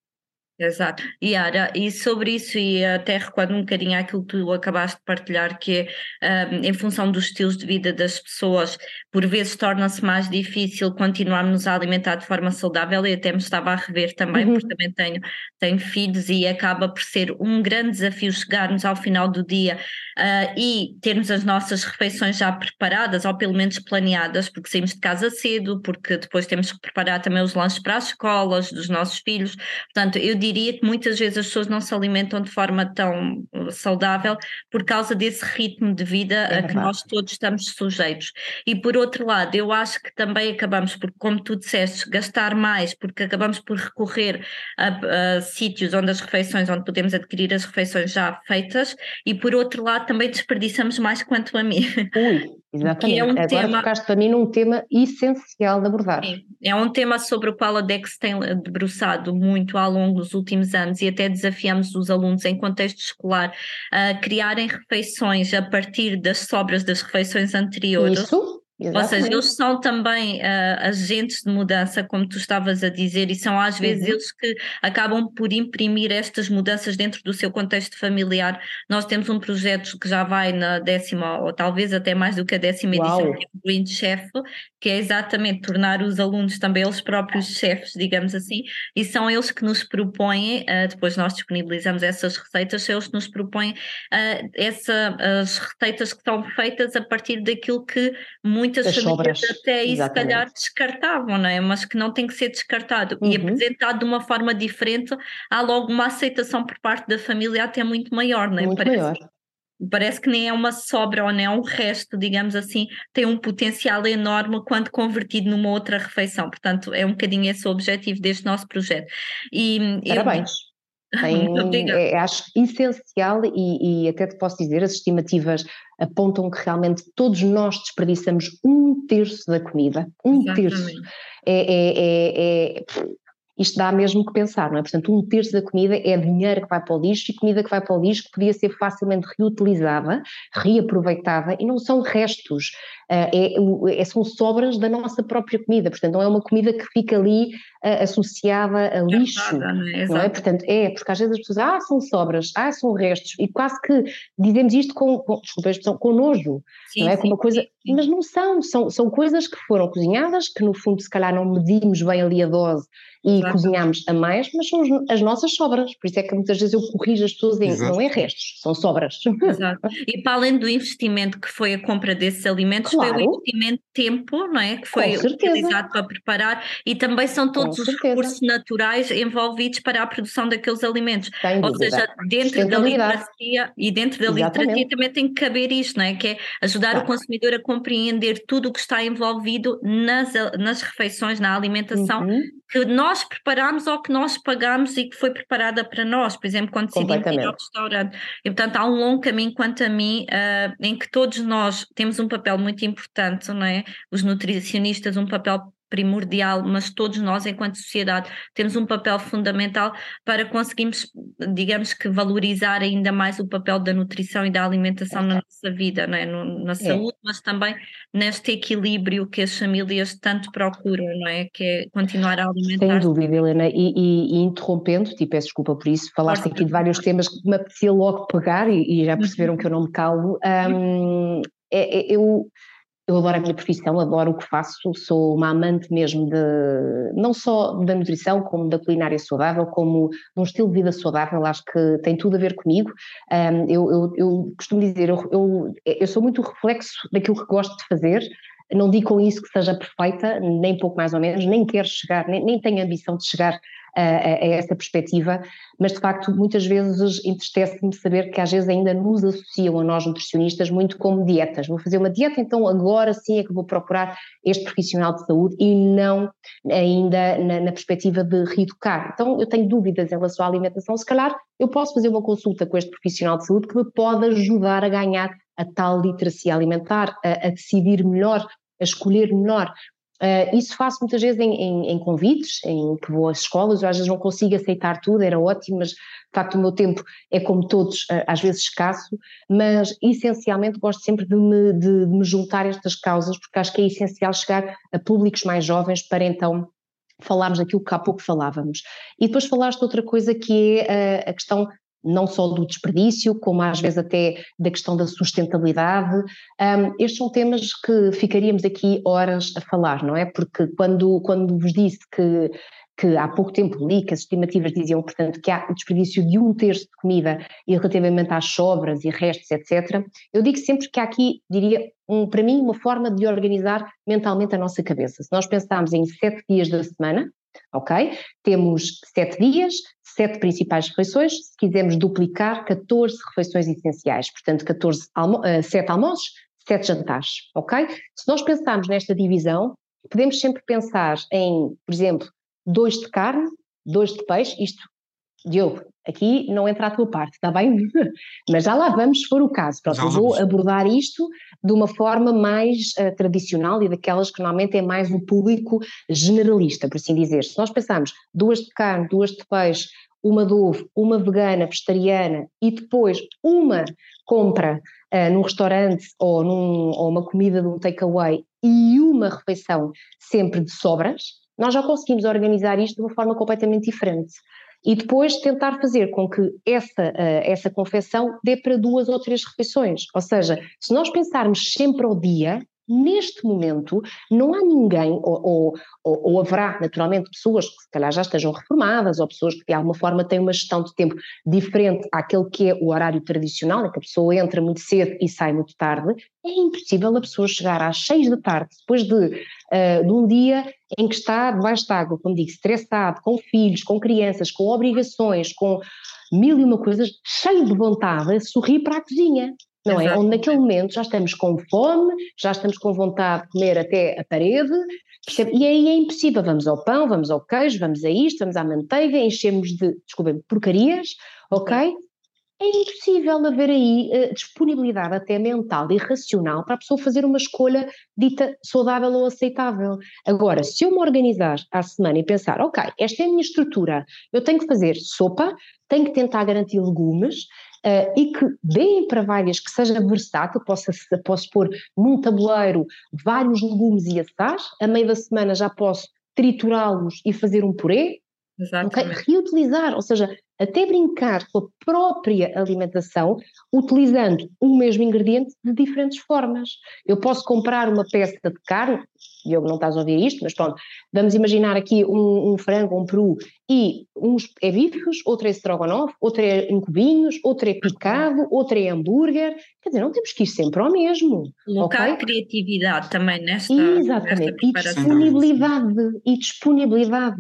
Exato. Yara, e sobre isso, e até recordo um bocadinho aquilo que tu acabaste de partilhar, que é um, em função dos estilos de vida das pessoas, por vezes torna-se mais difícil continuarmos a alimentar de forma saudável, e até me estava a rever também, uhum. porque também tenho, tenho filhos, e acaba por ser um grande desafio chegarmos ao final do dia uh, e termos as nossas refeições já preparadas, ou pelo menos planeadas, porque saímos de casa cedo, porque depois temos que preparar também os lanches para as escolas dos nossos filhos. Portanto, eu diria que muitas vezes as pessoas não se alimentam de forma tão uh, saudável por causa desse ritmo de vida é a que nós todos estamos sujeitos. E por outro lado, eu acho que também acabamos por, como tu disseste, gastar mais, porque acabamos por recorrer a, a sítios onde as refeições, onde podemos adquirir as refeições já feitas, e por outro lado também desperdiçamos mais quanto a mim. Ui, Exatamente. É um Agora tema... focaste para mim num tema essencial de abordar. Sim. É um tema sobre o qual a DEX tem debruçado muito ao longo dos últimos anos e até desafiamos os alunos em contexto escolar a criarem refeições a partir das sobras das refeições anteriores. Isso. Exatamente. Ou seja, eles são também uh, agentes de mudança, como tu estavas a dizer, e são às vezes uhum. eles que acabam por imprimir estas mudanças dentro do seu contexto familiar. Nós temos um projeto que já vai na décima, ou talvez até mais do que a décima Uau. edição, que é o Green Chef, que é exatamente tornar os alunos também eles próprios chefes, digamos assim, e são eles que nos propõem, uh, depois nós disponibilizamos essas receitas, são eles que nos propõem uh, essa, as receitas que são feitas a partir daquilo que muito muitas As famílias sobras, até aí se calhar descartavam, não é? Mas que não tem que ser descartado e Uhum. apresentado de uma forma diferente, há logo uma aceitação por parte da família até muito maior, não é? Muito Parece, maior. parece que nem é uma sobra ou nem é um resto, digamos assim, tem um potencial enorme quando convertido numa outra refeição. Portanto, é um bocadinho esse o objetivo deste nosso projeto. E eu- Parabéns. Tem, Muito obrigada. é, acho essencial e, e até te posso dizer, as estimativas apontam que realmente todos nós desperdiçamos um terço da comida. Um terço. Exatamente. É, é- é- é- isto dá mesmo que pensar, não é? Portanto, um terço da comida é dinheiro que vai para o lixo e comida que vai para o lixo que podia ser facilmente reutilizada, reaproveitada e não são restos, é, o- é- são sobras da nossa própria comida, portanto não é uma comida que fica ali ah, associada a lixo. Nada, não é? Não é? Exato. Portanto, é, porque às vezes as pessoas, ah, são sobras, ah, são restos, e quase que dizemos isto com, com desculpa a expressão, com nojo, Sim, não é? sim, Com uma coisa, sim, sim. mas não são, são, são coisas que foram cozinhadas, que no fundo se calhar não medimos bem ali a dose e Exato. cozinhamos a mais, mas são as, as nossas sobras, por isso é que muitas vezes eu corrijo as pessoas em, Exato. não é restos, são sobras. Exato. E para além do investimento que foi a compra desses alimentos, foi o Claro. investimento de tempo, não é? Que foi utilizado para preparar e também são todos os certeza. recursos naturais envolvidos para a produção daqueles alimentos. Sem Ou dúvida. seja, dentro da literacia e dentro da Exatamente. literacia também tem que caber isto, não é? Que é ajudar Claro. o consumidor a compreender tudo o que está envolvido nas, nas refeições, na alimentação Uhum. que nós preparamos ou que nós pagamos e que foi preparada para nós, por exemplo, quando decidimos ir ao restaurante. E, portanto, há um longo caminho, quanto a mim, ah, em que todos nós temos um papel muito importante, não é? Os nutricionistas, um papel primordial, mas todos nós, enquanto sociedade, temos um papel fundamental para conseguirmos, digamos que, valorizar ainda mais o papel da nutrição e da alimentação na nossa vida, não é? No- na saúde, mas também neste equilíbrio que as famílias tanto procuram, não é? Que é continuar a Sem alimentar. dúvida, Helena, e, e- e interrompendo, te peço desculpa por isso, falaste Força. aqui de vários temas que me apetecia logo pegar e, e já perceberam que eu não me calo. Hum, é- é- eu, eu adoro a minha profissão, adoro o que faço, sou uma amante mesmo de não só da nutrição, como da culinária saudável, como de um estilo de vida saudável, acho que tem tudo a ver comigo. Hum, eu, eu- eu costumo dizer, eu, eu, eu sou muito reflexo daquilo que gosto de fazer, não digo com isso que seja perfeita, nem pouco mais ou menos, nem quero chegar, nem, nem tenho ambição de chegar a, a- essa perspectiva, mas de facto muitas vezes entristece-me saber que às vezes ainda nos associam a nós nutricionistas muito como dietas. Vou fazer uma dieta, então agora sim é que vou procurar este profissional de saúde e não ainda na, na perspectiva de reeducar. Então eu tenho dúvidas em relação à alimentação, se calhar eu posso fazer uma consulta com este profissional de saúde que me pode ajudar a ganhar a tal literacia alimentar, a, a decidir melhor, a escolher melhor. Uh, isso faço muitas vezes em, em, em, convites, em que vou às escolas, eu às vezes não consigo aceitar tudo, era ótimo, mas de facto o meu tempo é como todos, uh, às vezes escasso, mas essencialmente gosto sempre de me, de, de me juntar a estas causas, porque acho que é essencial chegar a públicos mais jovens para então falarmos daquilo que há pouco falávamos. E depois falaste de outra coisa que é a, a questão não só do desperdício, como às vezes até da questão da sustentabilidade. Um, estes são temas que ficaríamos aqui horas a falar, não é? Porque quando, quando vos disse que, que há pouco tempo li que as estimativas diziam, portanto, que há o desperdício de um terço de comida e relativamente às sobras e restos, etc., eu digo sempre que há aqui, diria, um, para mim, uma forma de organizar mentalmente a nossa cabeça. Se nós pensarmos em sete dias da semana, ok? Temos sete dias, sete principais refeições, se quisermos duplicar, 14 refeições essenciais, portanto 14 almo uh, 7 almoços, 7 jantares, ok? Se nós pensarmos nesta divisão, podemos sempre pensar em, por exemplo, dois de carne, dois de peixe, isto, Diogo, aqui não entra a tua parte, está bem? Mas já lá vamos, se for o caso. Pronto, vou abordar isto de uma forma mais uh, tradicional e daquelas que normalmente é mais o público generalista, por assim dizer. Se nós pensarmos duas de carne, duas de peixe, uma de ovo, uma vegana, vegetariana e depois uma compra uh, num restaurante ou, num, ou uma comida de um takeaway e uma refeição sempre de sobras, nós já conseguimos organizar isto de uma forma completamente diferente e depois tentar fazer com que essa, essa confecção dê para duas ou três refeições. Ou seja, se nós pensarmos sempre ao dia, neste momento não há ninguém, ou, ou, ou, haverá naturalmente pessoas que se calhar já estejam reformadas, ou pessoas que de alguma forma têm uma gestão de tempo diferente àquele que é o horário tradicional, em que a pessoa entra muito cedo e sai muito tarde, é impossível a pessoa chegar às seis da tarde, depois de, uh, de um dia em que está debaixo de água, como digo, estressado, com filhos, com crianças, com obrigações, com mil e uma coisas, cheio de vontade sorrir para a cozinha não é? Onde naquele momento já estamos com fome, já estamos com vontade de comer até a parede, e aí é impossível. Vamos ao pão, vamos ao queijo, vamos a isto, vamos à manteiga, enchemos de, desculpem, porcarias, ok? É impossível haver aí uh, disponibilidade até mental e racional para a pessoa fazer uma escolha dita saudável ou aceitável. Agora, se eu me organizar à semana e pensar, ok, esta é a minha estrutura, eu tenho que fazer sopa, tenho que tentar garantir legumes, uh, e que deem para várias, que seja versátil, possa, posso pôr num tabuleiro vários legumes e assar, a meio da semana já posso triturá-los e fazer um purê, okay? reutilizar, ou seja, até brincar com a própria alimentação, utilizando o mesmo ingrediente de diferentes formas. Eu posso comprar uma peça de carne, Diogo, não estás a ouvir isto, mas pronto, vamos imaginar aqui um, um frango, um peru, e uns é bifes, outro é strogonoff, outro é em cubinhos, outro é picado, outro é hambúrguer, quer dizer, não temos que ir sempre ao mesmo. Colocar okay? criatividade também nesta Exatamente, nesta e disponibilidade, e disponibilidade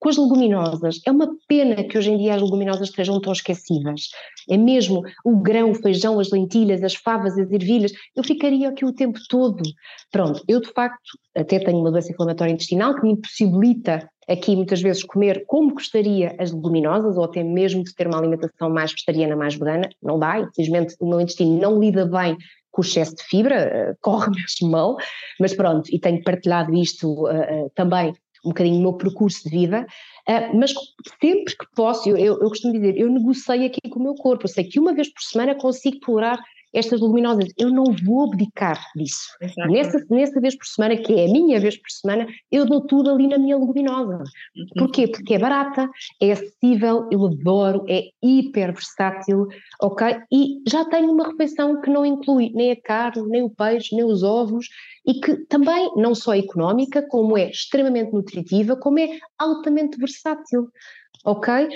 com as leguminosas. É uma pena que hoje em dia as leguminosas estejam tão esquecidas. É mesmo o grão, o feijão, as lentilhas, as favas, as ervilhas, eu ficaria aqui o tempo todo. Pronto, eu de facto até tenho uma doença inflamatória intestinal que me impossibilita aqui muitas vezes comer como gostaria as leguminosas ou até mesmo de ter uma alimentação mais vegetariana, mais vegana, não dá, infelizmente o meu intestino não lida bem com o excesso de fibra, eh, corre mesmo mal, mas pronto, e tenho partilhado isto uh, uh, também um bocadinho no meu percurso de vida, uh, mas sempre que posso, eu, eu, costumo dizer, eu negocio aqui com o meu corpo, eu sei que uma vez por semana consigo tolerar estas leguminosas. Eu não vou abdicar disso. Nessa, nessa vez por semana, que é a minha vez por semana, eu dou tudo ali na minha leguminosa. Uhum. Porquê? Porque é barata, é acessível, eu adoro, é hiper versátil, ok? E já tenho uma refeição que não inclui nem a carne, nem o peixe, nem os ovos, e que também não só é económica, como é extremamente nutritiva, como é altamente versátil, ok?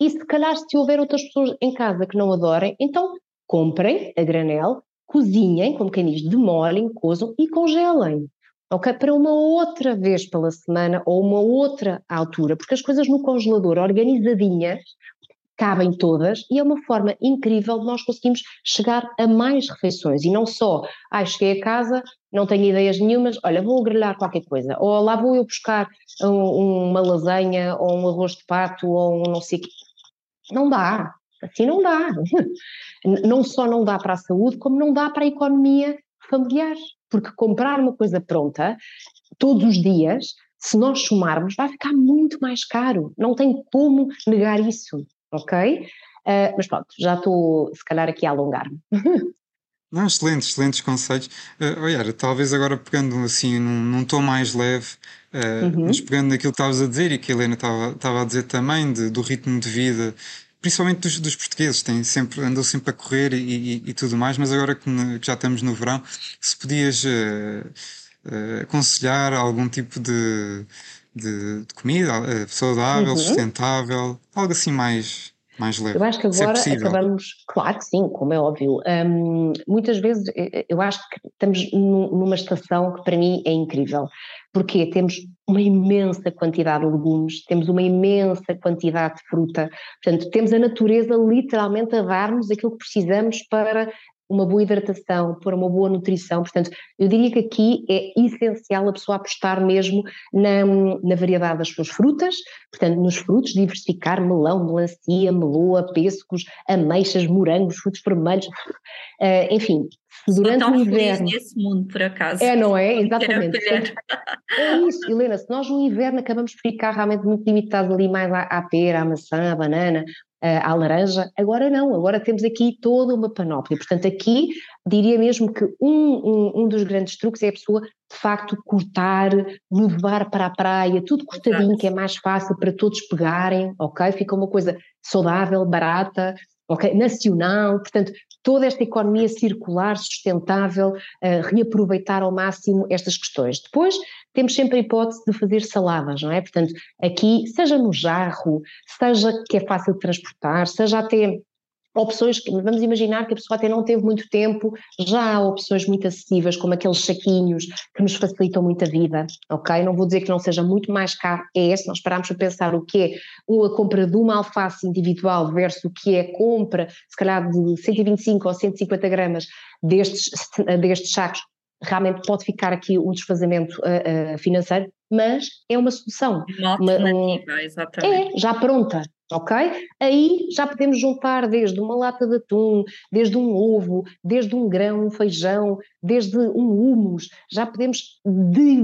E se calhar se houver outras pessoas em casa que não adorem, então comprem a granel, cozinhem, como quem diz, demolem, cozam e congelem. Ok? Para uma outra vez pela semana ou uma outra altura, porque as coisas no congelador organizadinhas cabem todas e é uma forma incrível de nós conseguirmos chegar a mais refeições e não só, ah, cheguei a casa, não tenho ideias nenhumas, olha, vou grelhar qualquer coisa, ou lá vou eu buscar um, uma lasanha ou um arroz de pato ou um não sei o quê. Não dá, assim não dá. não só não dá para a saúde, como não dá para a economia familiar. Porque comprar uma coisa pronta todos os dias, se nós somarmos, vai ficar muito mais caro. Não tem como negar isso, ok? Uh, mas pronto, já estou se calhar aqui a alongar-me. Não, excelentes, excelentes conselhos. Uh, olha, talvez agora pegando assim num, num tom mais leve, uh, uhum. mas pegando naquilo que estavas a dizer e que a Helena estava a dizer também, de, do ritmo de vida principalmente dos, dos, portugueses, têm sempre, andam sempre a correr e, e, e tudo mais, mas agora que, que, já estamos no verão, se podias uh, uh, aconselhar algum tipo de, de, de comida uh, saudável, uhum. sustentável, algo assim mais, mais leve. Eu acho que é agora é acabamos, claro que sim, como é óbvio. Um, muitas vezes eu acho que estamos numa estação que para mim é incrível, porque temos uma imensa quantidade de legumes, temos uma imensa quantidade de fruta, portanto, temos a natureza literalmente a dar-nos aquilo que precisamos para uma boa hidratação, para uma boa nutrição. Portanto, eu diria que aqui é essencial a pessoa apostar mesmo na, na variedade das suas frutas, portanto, nos frutos, diversificar melão, melancia, meloa, pêssegos, ameixas, morangos, frutos vermelhos, uh, enfim. Durante Sou tão o inverno. Feliz nesse mundo, por acaso. É, não é? Exatamente. É isso, Helena. Se nós no inverno acabamos por ficar realmente muito limitados ali mais à, à pera, à maçã, à banana, à laranja, agora não, agora temos aqui toda uma panóplia. Portanto, aqui diria mesmo que um, um, um dos grandes truques é a pessoa de facto cortar, levar para a praia, tudo cortadinho, que é mais fácil para todos pegarem, ok? Fica uma coisa saudável, barata, ok? Nacional, portanto, toda esta economia circular, sustentável, uh, reaproveitar ao máximo estas questões. Depois, temos sempre a hipótese de fazer saladas, não é? Portanto, aqui, seja no jarro, seja que é fácil de transportar, seja até opções que, vamos imaginar que a pessoa até não teve muito tempo, já há opções muito acessíveis, como aqueles saquinhos que nos facilitam muito a vida, ok? Não vou dizer que não seja muito mais caro, é esse, nós paramos a pensar o que é a compra de uma alface individual versus o que é a compra, se calhar de 125 ou 150 gramas destes, destes sacos, realmente pode ficar aqui um desfazamento uh, uh, financeiro, mas é uma solução. Uma alternativa, uma, exatamente. É, já pronta, ok? Aí já podemos juntar desde uma lata de atum, desde um ovo, desde um grão, um feijão, desde um humus, já podemos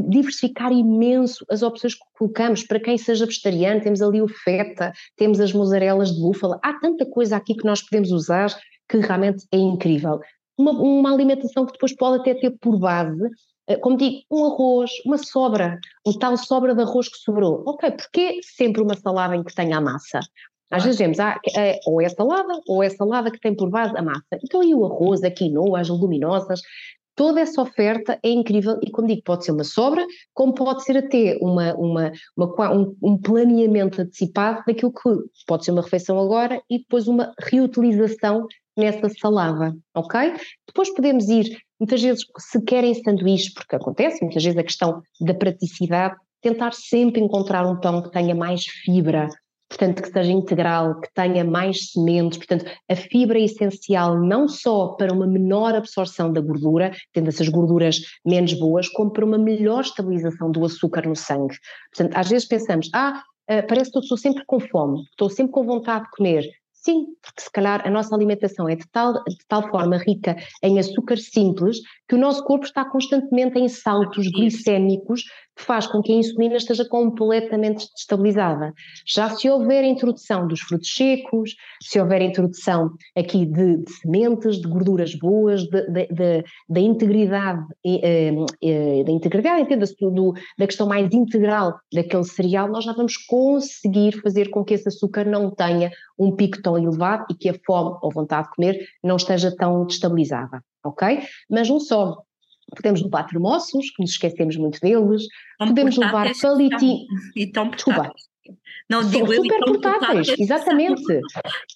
diversificar imenso as opções que colocamos, para quem seja vegetariano, temos ali o feta, temos as mozzarelas de búfala, há tanta coisa aqui que nós podemos usar que realmente é incrível. Uma, uma alimentação que depois pode até ter por base eh, como digo, um arroz, uma sobra, um tal sobra de arroz que sobrou. Ok, porque sempre uma salada em que tenha a massa? Às vezes vemos, ah, é, ou é salada, ou é salada que tem por base a massa. Então, e o arroz, a quinoa, as leguminosas, toda essa oferta é incrível e, como digo, pode ser uma sobra, como pode ser até uma, uma, uma um, um, planeamento antecipado daquilo que pode ser uma refeição agora e depois uma reutilização nessa salada, ok? Depois podemos ir Muitas vezes, se querem sanduíches, porque acontece, muitas vezes a questão da praticidade, tentar sempre encontrar um pão que tenha mais fibra, portanto, que seja integral, que tenha mais sementes, portanto, a fibra é essencial não só para uma menor absorção da gordura, tendo essas gorduras menos boas, como para uma melhor estabilização do açúcar no sangue. Portanto, às vezes pensamos, ah, eh, parece que estou sempre com fome, estou sempre com vontade de comer. Sim, porque se calhar a nossa alimentação é de tal, de tal forma rica em açúcar simples que o nosso corpo está constantemente em saltos glicémicos faz com que a insulina esteja completamente destabilizada. Já se houver introdução dos frutos secos, se houver introdução aqui de, de sementes, de gorduras boas, da integridade, eh, eh, da integridade, entenda-se, da questão mais integral daquele cereal, nós já vamos conseguir fazer com que esse açúcar não tenha um pico tão elevado e que a fome ou vontade de comer não esteja tão destabilizada, ok? Mas não só, podemos levar termossos, que nos esquecemos muito deles, tão podemos levar palitinhos. E tão. Não digo São super portáteis, exatamente.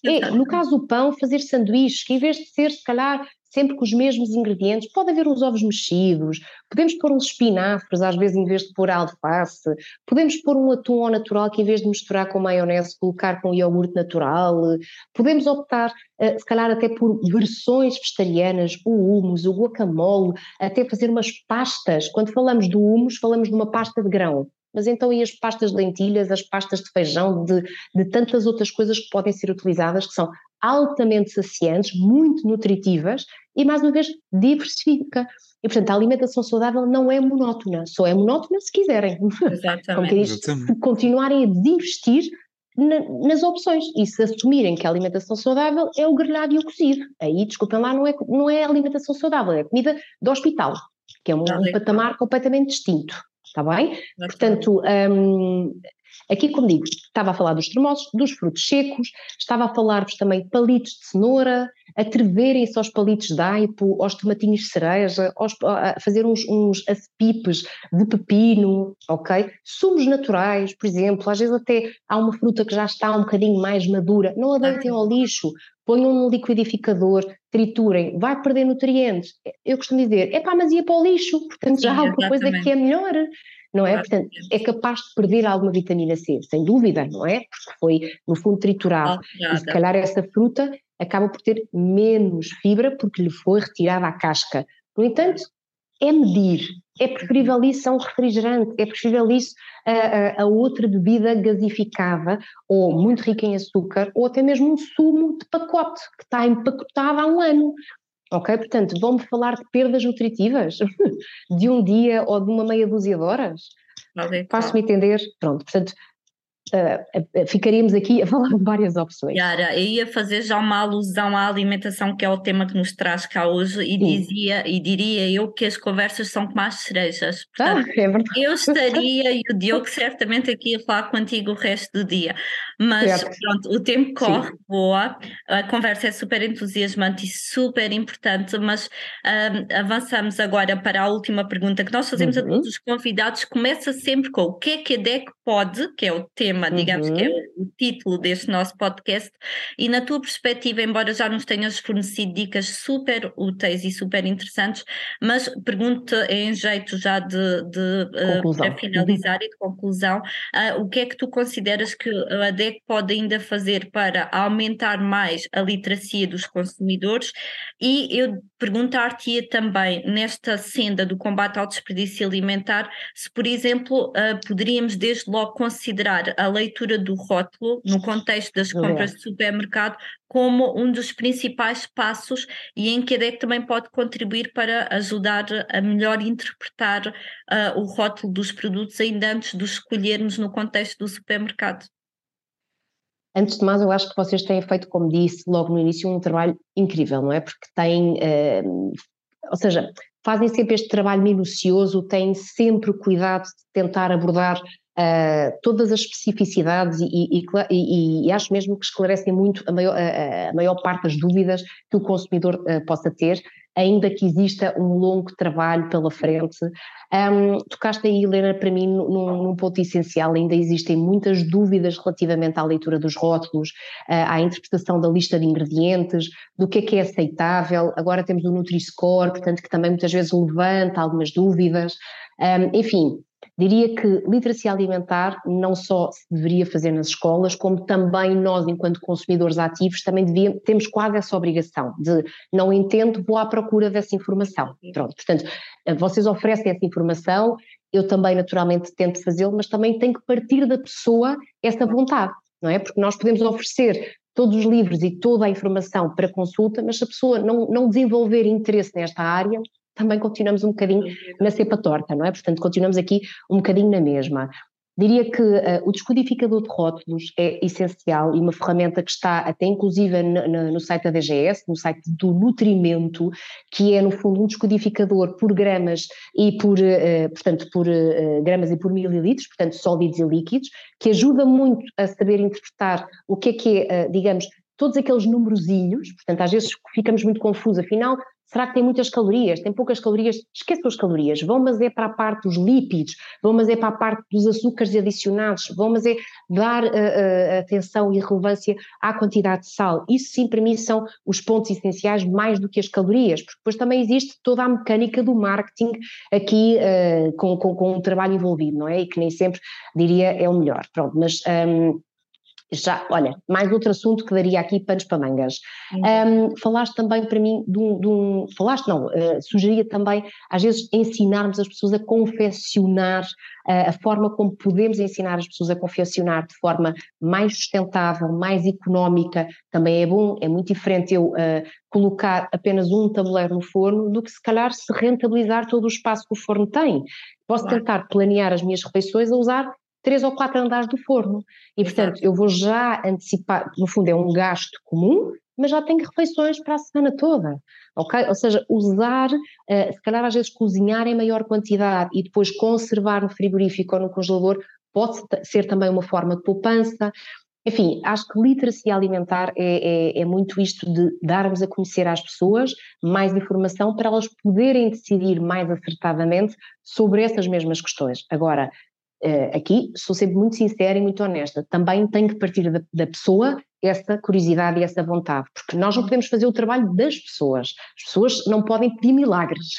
É, no caso do pão, fazer sanduíches, que em vez de ser, se calhar, sempre com os mesmos ingredientes. Pode haver uns ovos mexidos, podemos pôr uns espinafres, às vezes em vez de pôr alface, podemos pôr um atum ao natural que em vez de misturar com maionese, colocar com iogurte natural, podemos optar, eh, se calhar até por versões vegetarianas, o hummus, o guacamole, até fazer umas pastas. Quando falamos do hummus, falamos de uma pasta de grão mas então e as pastas de lentilhas, as pastas de feijão, de, de tantas outras coisas que podem ser utilizadas, que são altamente saciantes, muito nutritivas e, mais uma vez, diversifica. E, portanto, a alimentação saudável não é monótona, só é monótona se quiserem. Exatamente. Diz, se continuarem a investir na, nas opções e se assumirem que a alimentação saudável é o grelhado e o cozido. Aí, desculpem lá, não é, não é alimentação saudável, é comida do hospital, que é um, um patamar completamente distinto. Está bem? Portanto, um, Aqui, como digo, estava a falar dos termossos, dos frutos secos, estava a falar-vos também de palitos de cenoura, atreverem-se aos palitos de aipo, aos tomatinhos de cereja, aos, a fazer uns, uns acepipes de pepino, ok? Sumos naturais, por exemplo, às vezes até há uma fruta que já está um bocadinho mais madura, não a deitem ao lixo, ponham no liquidificador, triturem, vai perder nutrientes. Eu costumo dizer, é pá, mas ia para o lixo, portanto Sim, já há alguma coisa que é melhor não é? Portanto, é capaz de perder alguma vitamina C, sem dúvida, não é? Porque foi, no fundo, triturado. E se calhar essa fruta acaba por ter menos fibra porque lhe foi retirada a casca. No entanto, é medir. É preferível isso a um refrigerante, é preferível isso a, a, a, outra bebida gasificada ou muito rica em açúcar, ou até mesmo um sumo de pacote que está empacotado há um ano. Ok? Portanto, vão-me falar de perdas nutritivas de um dia ou de uma meia dúzia de horas? Faço-me entender? Pronto, portanto, uh, ficaríamos aqui a falar de várias opções. Yara, eu ia fazer já uma alusão à alimentação, que é o tema que nos traz cá hoje, e, dizia, e diria eu que as conversas são como as cerejas. Portanto, ah, é verdade. Eu estaria, e o Diogo certamente aqui a falar contigo o resto do dia. Mas pronto, o tempo corre, Sim. boa, a conversa é super entusiasmante e super importante, mas um, avançamos agora para a última pergunta que nós fazemos uhum. a todos os convidados, começa sempre com o que é que a DEC pode, que é o tema, digamos uhum. que é o, o, título deste nosso podcast, e na tua perspectiva, embora já nos tenhas fornecido dicas super úteis e super interessantes, mas pergunto em jeito já de, de uh, para finalizar uhum. e de conclusão, uh, o que é que tu consideras que a DEC pode ainda fazer para aumentar mais a literacia dos consumidores? E eu perguntar-te também, nesta senda do combate ao desperdício alimentar, se, por exemplo, uh, poderíamos desde logo considerar a leitura do rótulo no contexto das compras de supermercado como um dos principais passos e em que a DEC também pode contribuir para ajudar a melhor interpretar uh, o rótulo dos produtos ainda antes de escolhermos no contexto do supermercado. Antes de mais, eu acho que vocês têm feito, como disse logo no início, um trabalho incrível, não é? Porque têm, uh, ou seja, fazem sempre este trabalho minucioso, têm sempre o cuidado de tentar abordar uh, todas as especificidades e, e, e, e, acho mesmo que esclarecem muito a maior, a, a maior parte das dúvidas que o consumidor uh, possa ter, ainda que exista um longo trabalho pela frente. Um, tocaste aí, Helena, para mim, num, num, ponto essencial, ainda existem muitas dúvidas relativamente à leitura dos rótulos, uh, à interpretação da lista de ingredientes, do que é que é aceitável. Agora temos o Nutri-Score, portanto, que também muitas vezes levanta algumas dúvidas. Um, enfim, Diria que literacia alimentar não só se deveria fazer nas escolas, como também nós, enquanto consumidores ativos, também devíamos, temos quase essa obrigação de não entendo, vou à procura dessa informação. Pronto, portanto, vocês oferecem essa informação, eu também naturalmente tento fazê-lo, mas também tem que partir da pessoa essa vontade, não é? Porque nós podemos oferecer todos os livros e toda a informação para consulta, mas se a pessoa não, não desenvolver interesse nesta área, também continuamos um bocadinho na cepa torta, não é? Portanto, continuamos aqui um bocadinho na mesma. Diria que uh, o descodificador de rótulos é essencial e uma ferramenta que está até inclusive no, no site da DGS, no site do nutrimento, que é no fundo um descodificador por gramas e por, uh, portanto, por uh, gramas e por mililitros, portanto sólidos e líquidos, que ajuda muito a saber interpretar o que é que é, digamos, todos aqueles numerozinhos, portanto às vezes ficamos muito confusos, afinal Será que tem muitas calorias? Tem poucas calorias? Esqueçam as calorias. Vão, mas é para a parte dos lípidos, vão, mas é para a parte dos açúcares adicionados, vão, mas é dar uh, uh, atenção e relevância à quantidade de sal. Isso sim, para mim, são os pontos essenciais mais do que as calorias, porque depois também existe toda a mecânica do marketing aqui uh, com, com, com um trabalho envolvido, não é? E que nem sempre, diria, é o melhor. Pronto, mas. Um, já, olha, mais outro assunto que daria aqui panos para mangas. Um, falaste também para mim de um, de um falaste não, uh, sugeria também às vezes ensinarmos as pessoas a confeccionar, uh, a forma como podemos ensinar as pessoas a confeccionar de forma mais sustentável, mais económica, também é bom, é muito diferente eu uh, colocar apenas um tabuleiro no forno do que se calhar se rentabilizar todo o espaço que o forno tem. Posso claro. tentar planear as minhas refeições a usar três ou quatro andares do forno. E, portanto, eu vou já antecipar, no fundo é um gasto comum, mas já tenho refeições para a semana toda, ok? Ou seja, usar, uh, se calhar às vezes cozinhar em maior quantidade e depois conservar no frigorífico ou no congelador pode ser também uma forma de poupança. Enfim, acho que literacia alimentar é, é, é, muito isto de darmos a conhecer às pessoas mais informação para elas poderem decidir mais acertadamente sobre essas mesmas questões. Agora, Uh, aqui sou sempre muito sincera e muito honesta. Também tem que partir da, da, pessoa essa curiosidade e essa vontade, porque nós não podemos fazer o trabalho das pessoas. As pessoas não podem pedir milagres.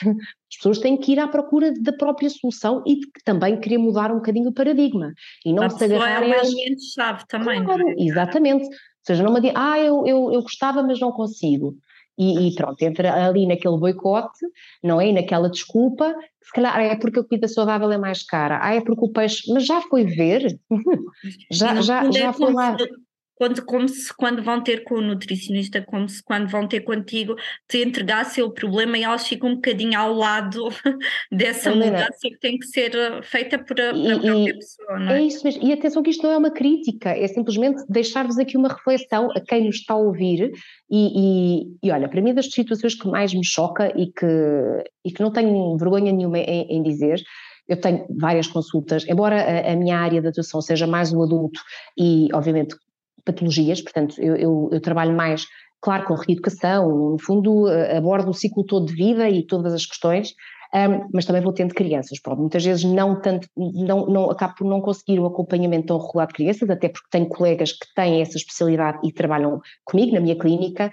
As pessoas têm que ir à procura da própria solução e também querer mudar um bocadinho o paradigma. E não a se agarrar é um elemento-chave também. Claro, é? Exatamente. Ou seja, não me diga, ah, eu, eu, eu gostava, mas não consigo. E, e, pronto, entra ali naquele boicote, não é? E naquela desculpa, se calhar é porque a comida saudável é mais cara, ah, é porque o peixe, mas já foi ver, já, já, já foi lá. Quando, como se quando vão ter com o nutricionista, como se quando vão ter contigo, te entregasse o problema e elas ficam um bocadinho ao lado dessa mudança que tem que ser eh, feita por a, e, própria pessoa. Não é? é isso mesmo. E atenção que isto não é uma crítica, é simplesmente deixar-vos aqui uma reflexão a quem nos está a ouvir. E, e, e, olha, para mim, das situações que mais me choca e que, e que não tenho vergonha nenhuma em, em dizer, eu tenho várias consultas, embora a, a, minha área de atuação seja mais o adulto e, obviamente, patologias, portanto, eu, eu, eu trabalho mais, claro, com reeducação, no fundo, abordo o ciclo todo de vida e todas as questões, um, mas também vou tendo crianças. Pronto, muitas vezes não tanto, não, não, acabo por não conseguir um acompanhamento tão regular de crianças, até porque tenho colegas que têm essa especialidade e trabalham comigo na minha clínica,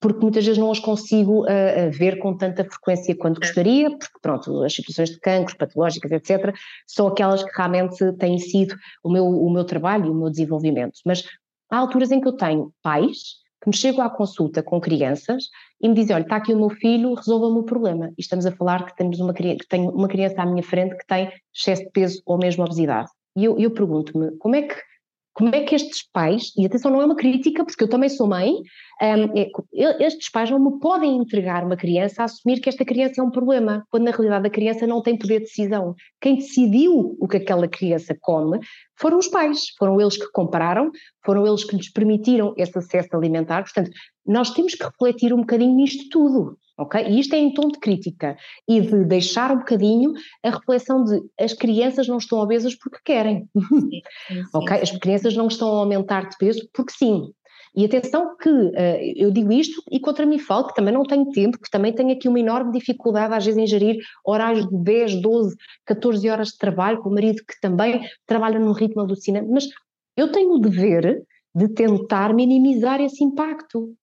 porque muitas vezes não as consigo uh, ver com tanta frequência quanto gostaria, porque pronto, as situações de cancro, patológicas, etc., são aquelas que realmente têm sido o meu, o meu trabalho e o meu desenvolvimento. Mas há alturas em que eu tenho pais que me chegam à consulta com crianças e me dizem, olha, está aqui o meu filho, resolva-me o problema. E estamos a falar que, temos uma, que tenho uma criança à minha frente que tem excesso de peso ou mesmo obesidade. E eu, eu pergunto-me, como é que como é que estes pais, e atenção, não é uma crítica, porque eu também sou mãe, um, é, estes pais não me podem entregar uma criança a assumir que esta criança é um problema, quando na realidade a criança não tem poder de decisão. Quem decidiu o que aquela criança come foram os pais, foram eles que compraram, foram eles que lhes permitiram esse acesso alimentar. Portanto, nós temos que refletir um bocadinho nisto tudo ok? E isto é em tom de crítica e de deixar um bocadinho a reflexão de as crianças não estão obesas porque querem, sim, sim, ok? As crianças não estão a aumentar de peso porque sim. E atenção que uh, eu digo isto e contra mim falo que também não tenho tempo, que também tenho aqui uma enorme dificuldade às vezes em gerir horários de 10, 12, 14 horas de trabalho, com o marido que também trabalha num ritmo alucinante, mas eu tenho o dever de tentar minimizar esse impacto.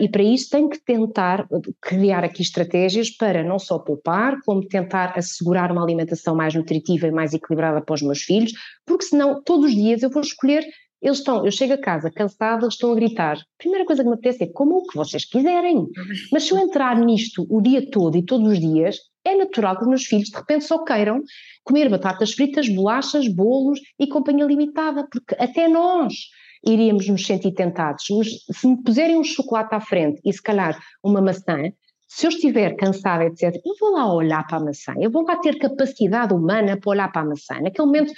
E para isso tem que tentar criar aqui estratégias para não só poupar, como tentar assegurar uma alimentação mais nutritiva e mais equilibrada para os meus filhos, porque senão todos os dias eu vou escolher. Eles estão, eu chego a casa cansada, eles estão a gritar. A primeira coisa que me apetece é como o que vocês quiserem. Mas se eu entrar nisto o dia todo e todos os dias, é natural que os meus filhos de repente só queiram comer batatas fritas, bolachas, bolos e companhia limitada, porque até nós iríamos nos sentir tentados. Mas se me puserem um chocolate à frente e se calhar uma maçã, se eu estiver cansada, etc., eu vou lá olhar para a maçã, eu vou lá ter capacidade humana para olhar para a maçã. Naquele momento,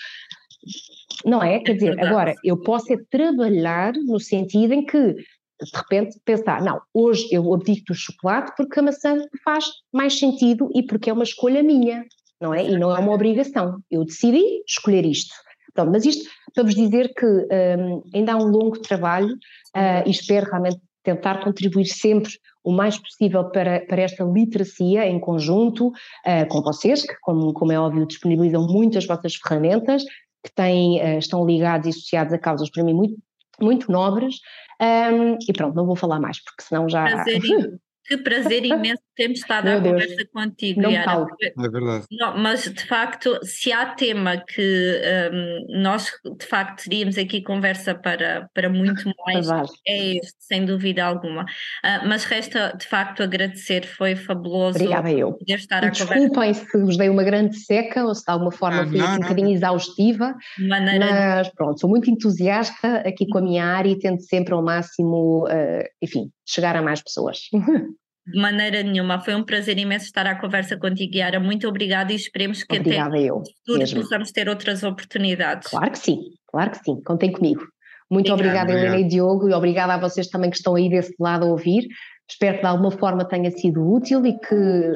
não é? Quer dizer, agora, eu posso é trabalhar no sentido em que, de repente, pensar, não, hoje eu abdico do chocolate porque a maçã faz mais sentido e porque é uma escolha minha, não é? E não é uma obrigação. Eu decidi escolher isto. Pronto, mas isto para vos dizer que um, ainda há um longo trabalho uh, e espero realmente tentar contribuir sempre o mais possível para, para esta literacia em conjunto uh, com vocês, que, como, como é óbvio, disponibilizam muitas vossas ferramentas, que têm, uh, estão ligados e associados a causas para mim muito, muito nobres. Um, e pronto, não vou falar mais, porque senão já. Prazer, Que prazer imenso termos estado Meu a Deus, conversa contigo, não Yara. É verdade. Não, mas de facto, se há tema que um, nós de facto teríamos aqui conversa para, para muito mais, é este, sem dúvida alguma. Uh, mas resta de facto agradecer, foi fabuloso Obrigada eu. poder estar e a Desculpem conversa. se vos dei uma grande seca ou se de alguma forma ah, fui não, um bocadinho exaustiva, Maneira mas pronto, sou muito entusiasta aqui com a minha área e tento sempre ao máximo, uh, enfim, chegar a mais pessoas. De maneira nenhuma, foi um prazer imenso estar à conversa contigo, Yara. Muito obrigada e esperemos que obrigada até eu, no futuro mesmo. possamos ter outras oportunidades. Claro que sim, claro que sim, contem comigo. Muito obrigada, obrigada Helena e Diogo, e obrigada a vocês também que estão aí desse lado a ouvir. Espero que de alguma forma tenha sido útil e que,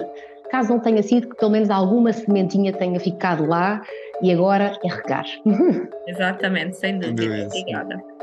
caso não tenha sido, que pelo menos alguma sementinha tenha ficado lá e agora é regar. Exatamente, sem dúvida. Obrigada.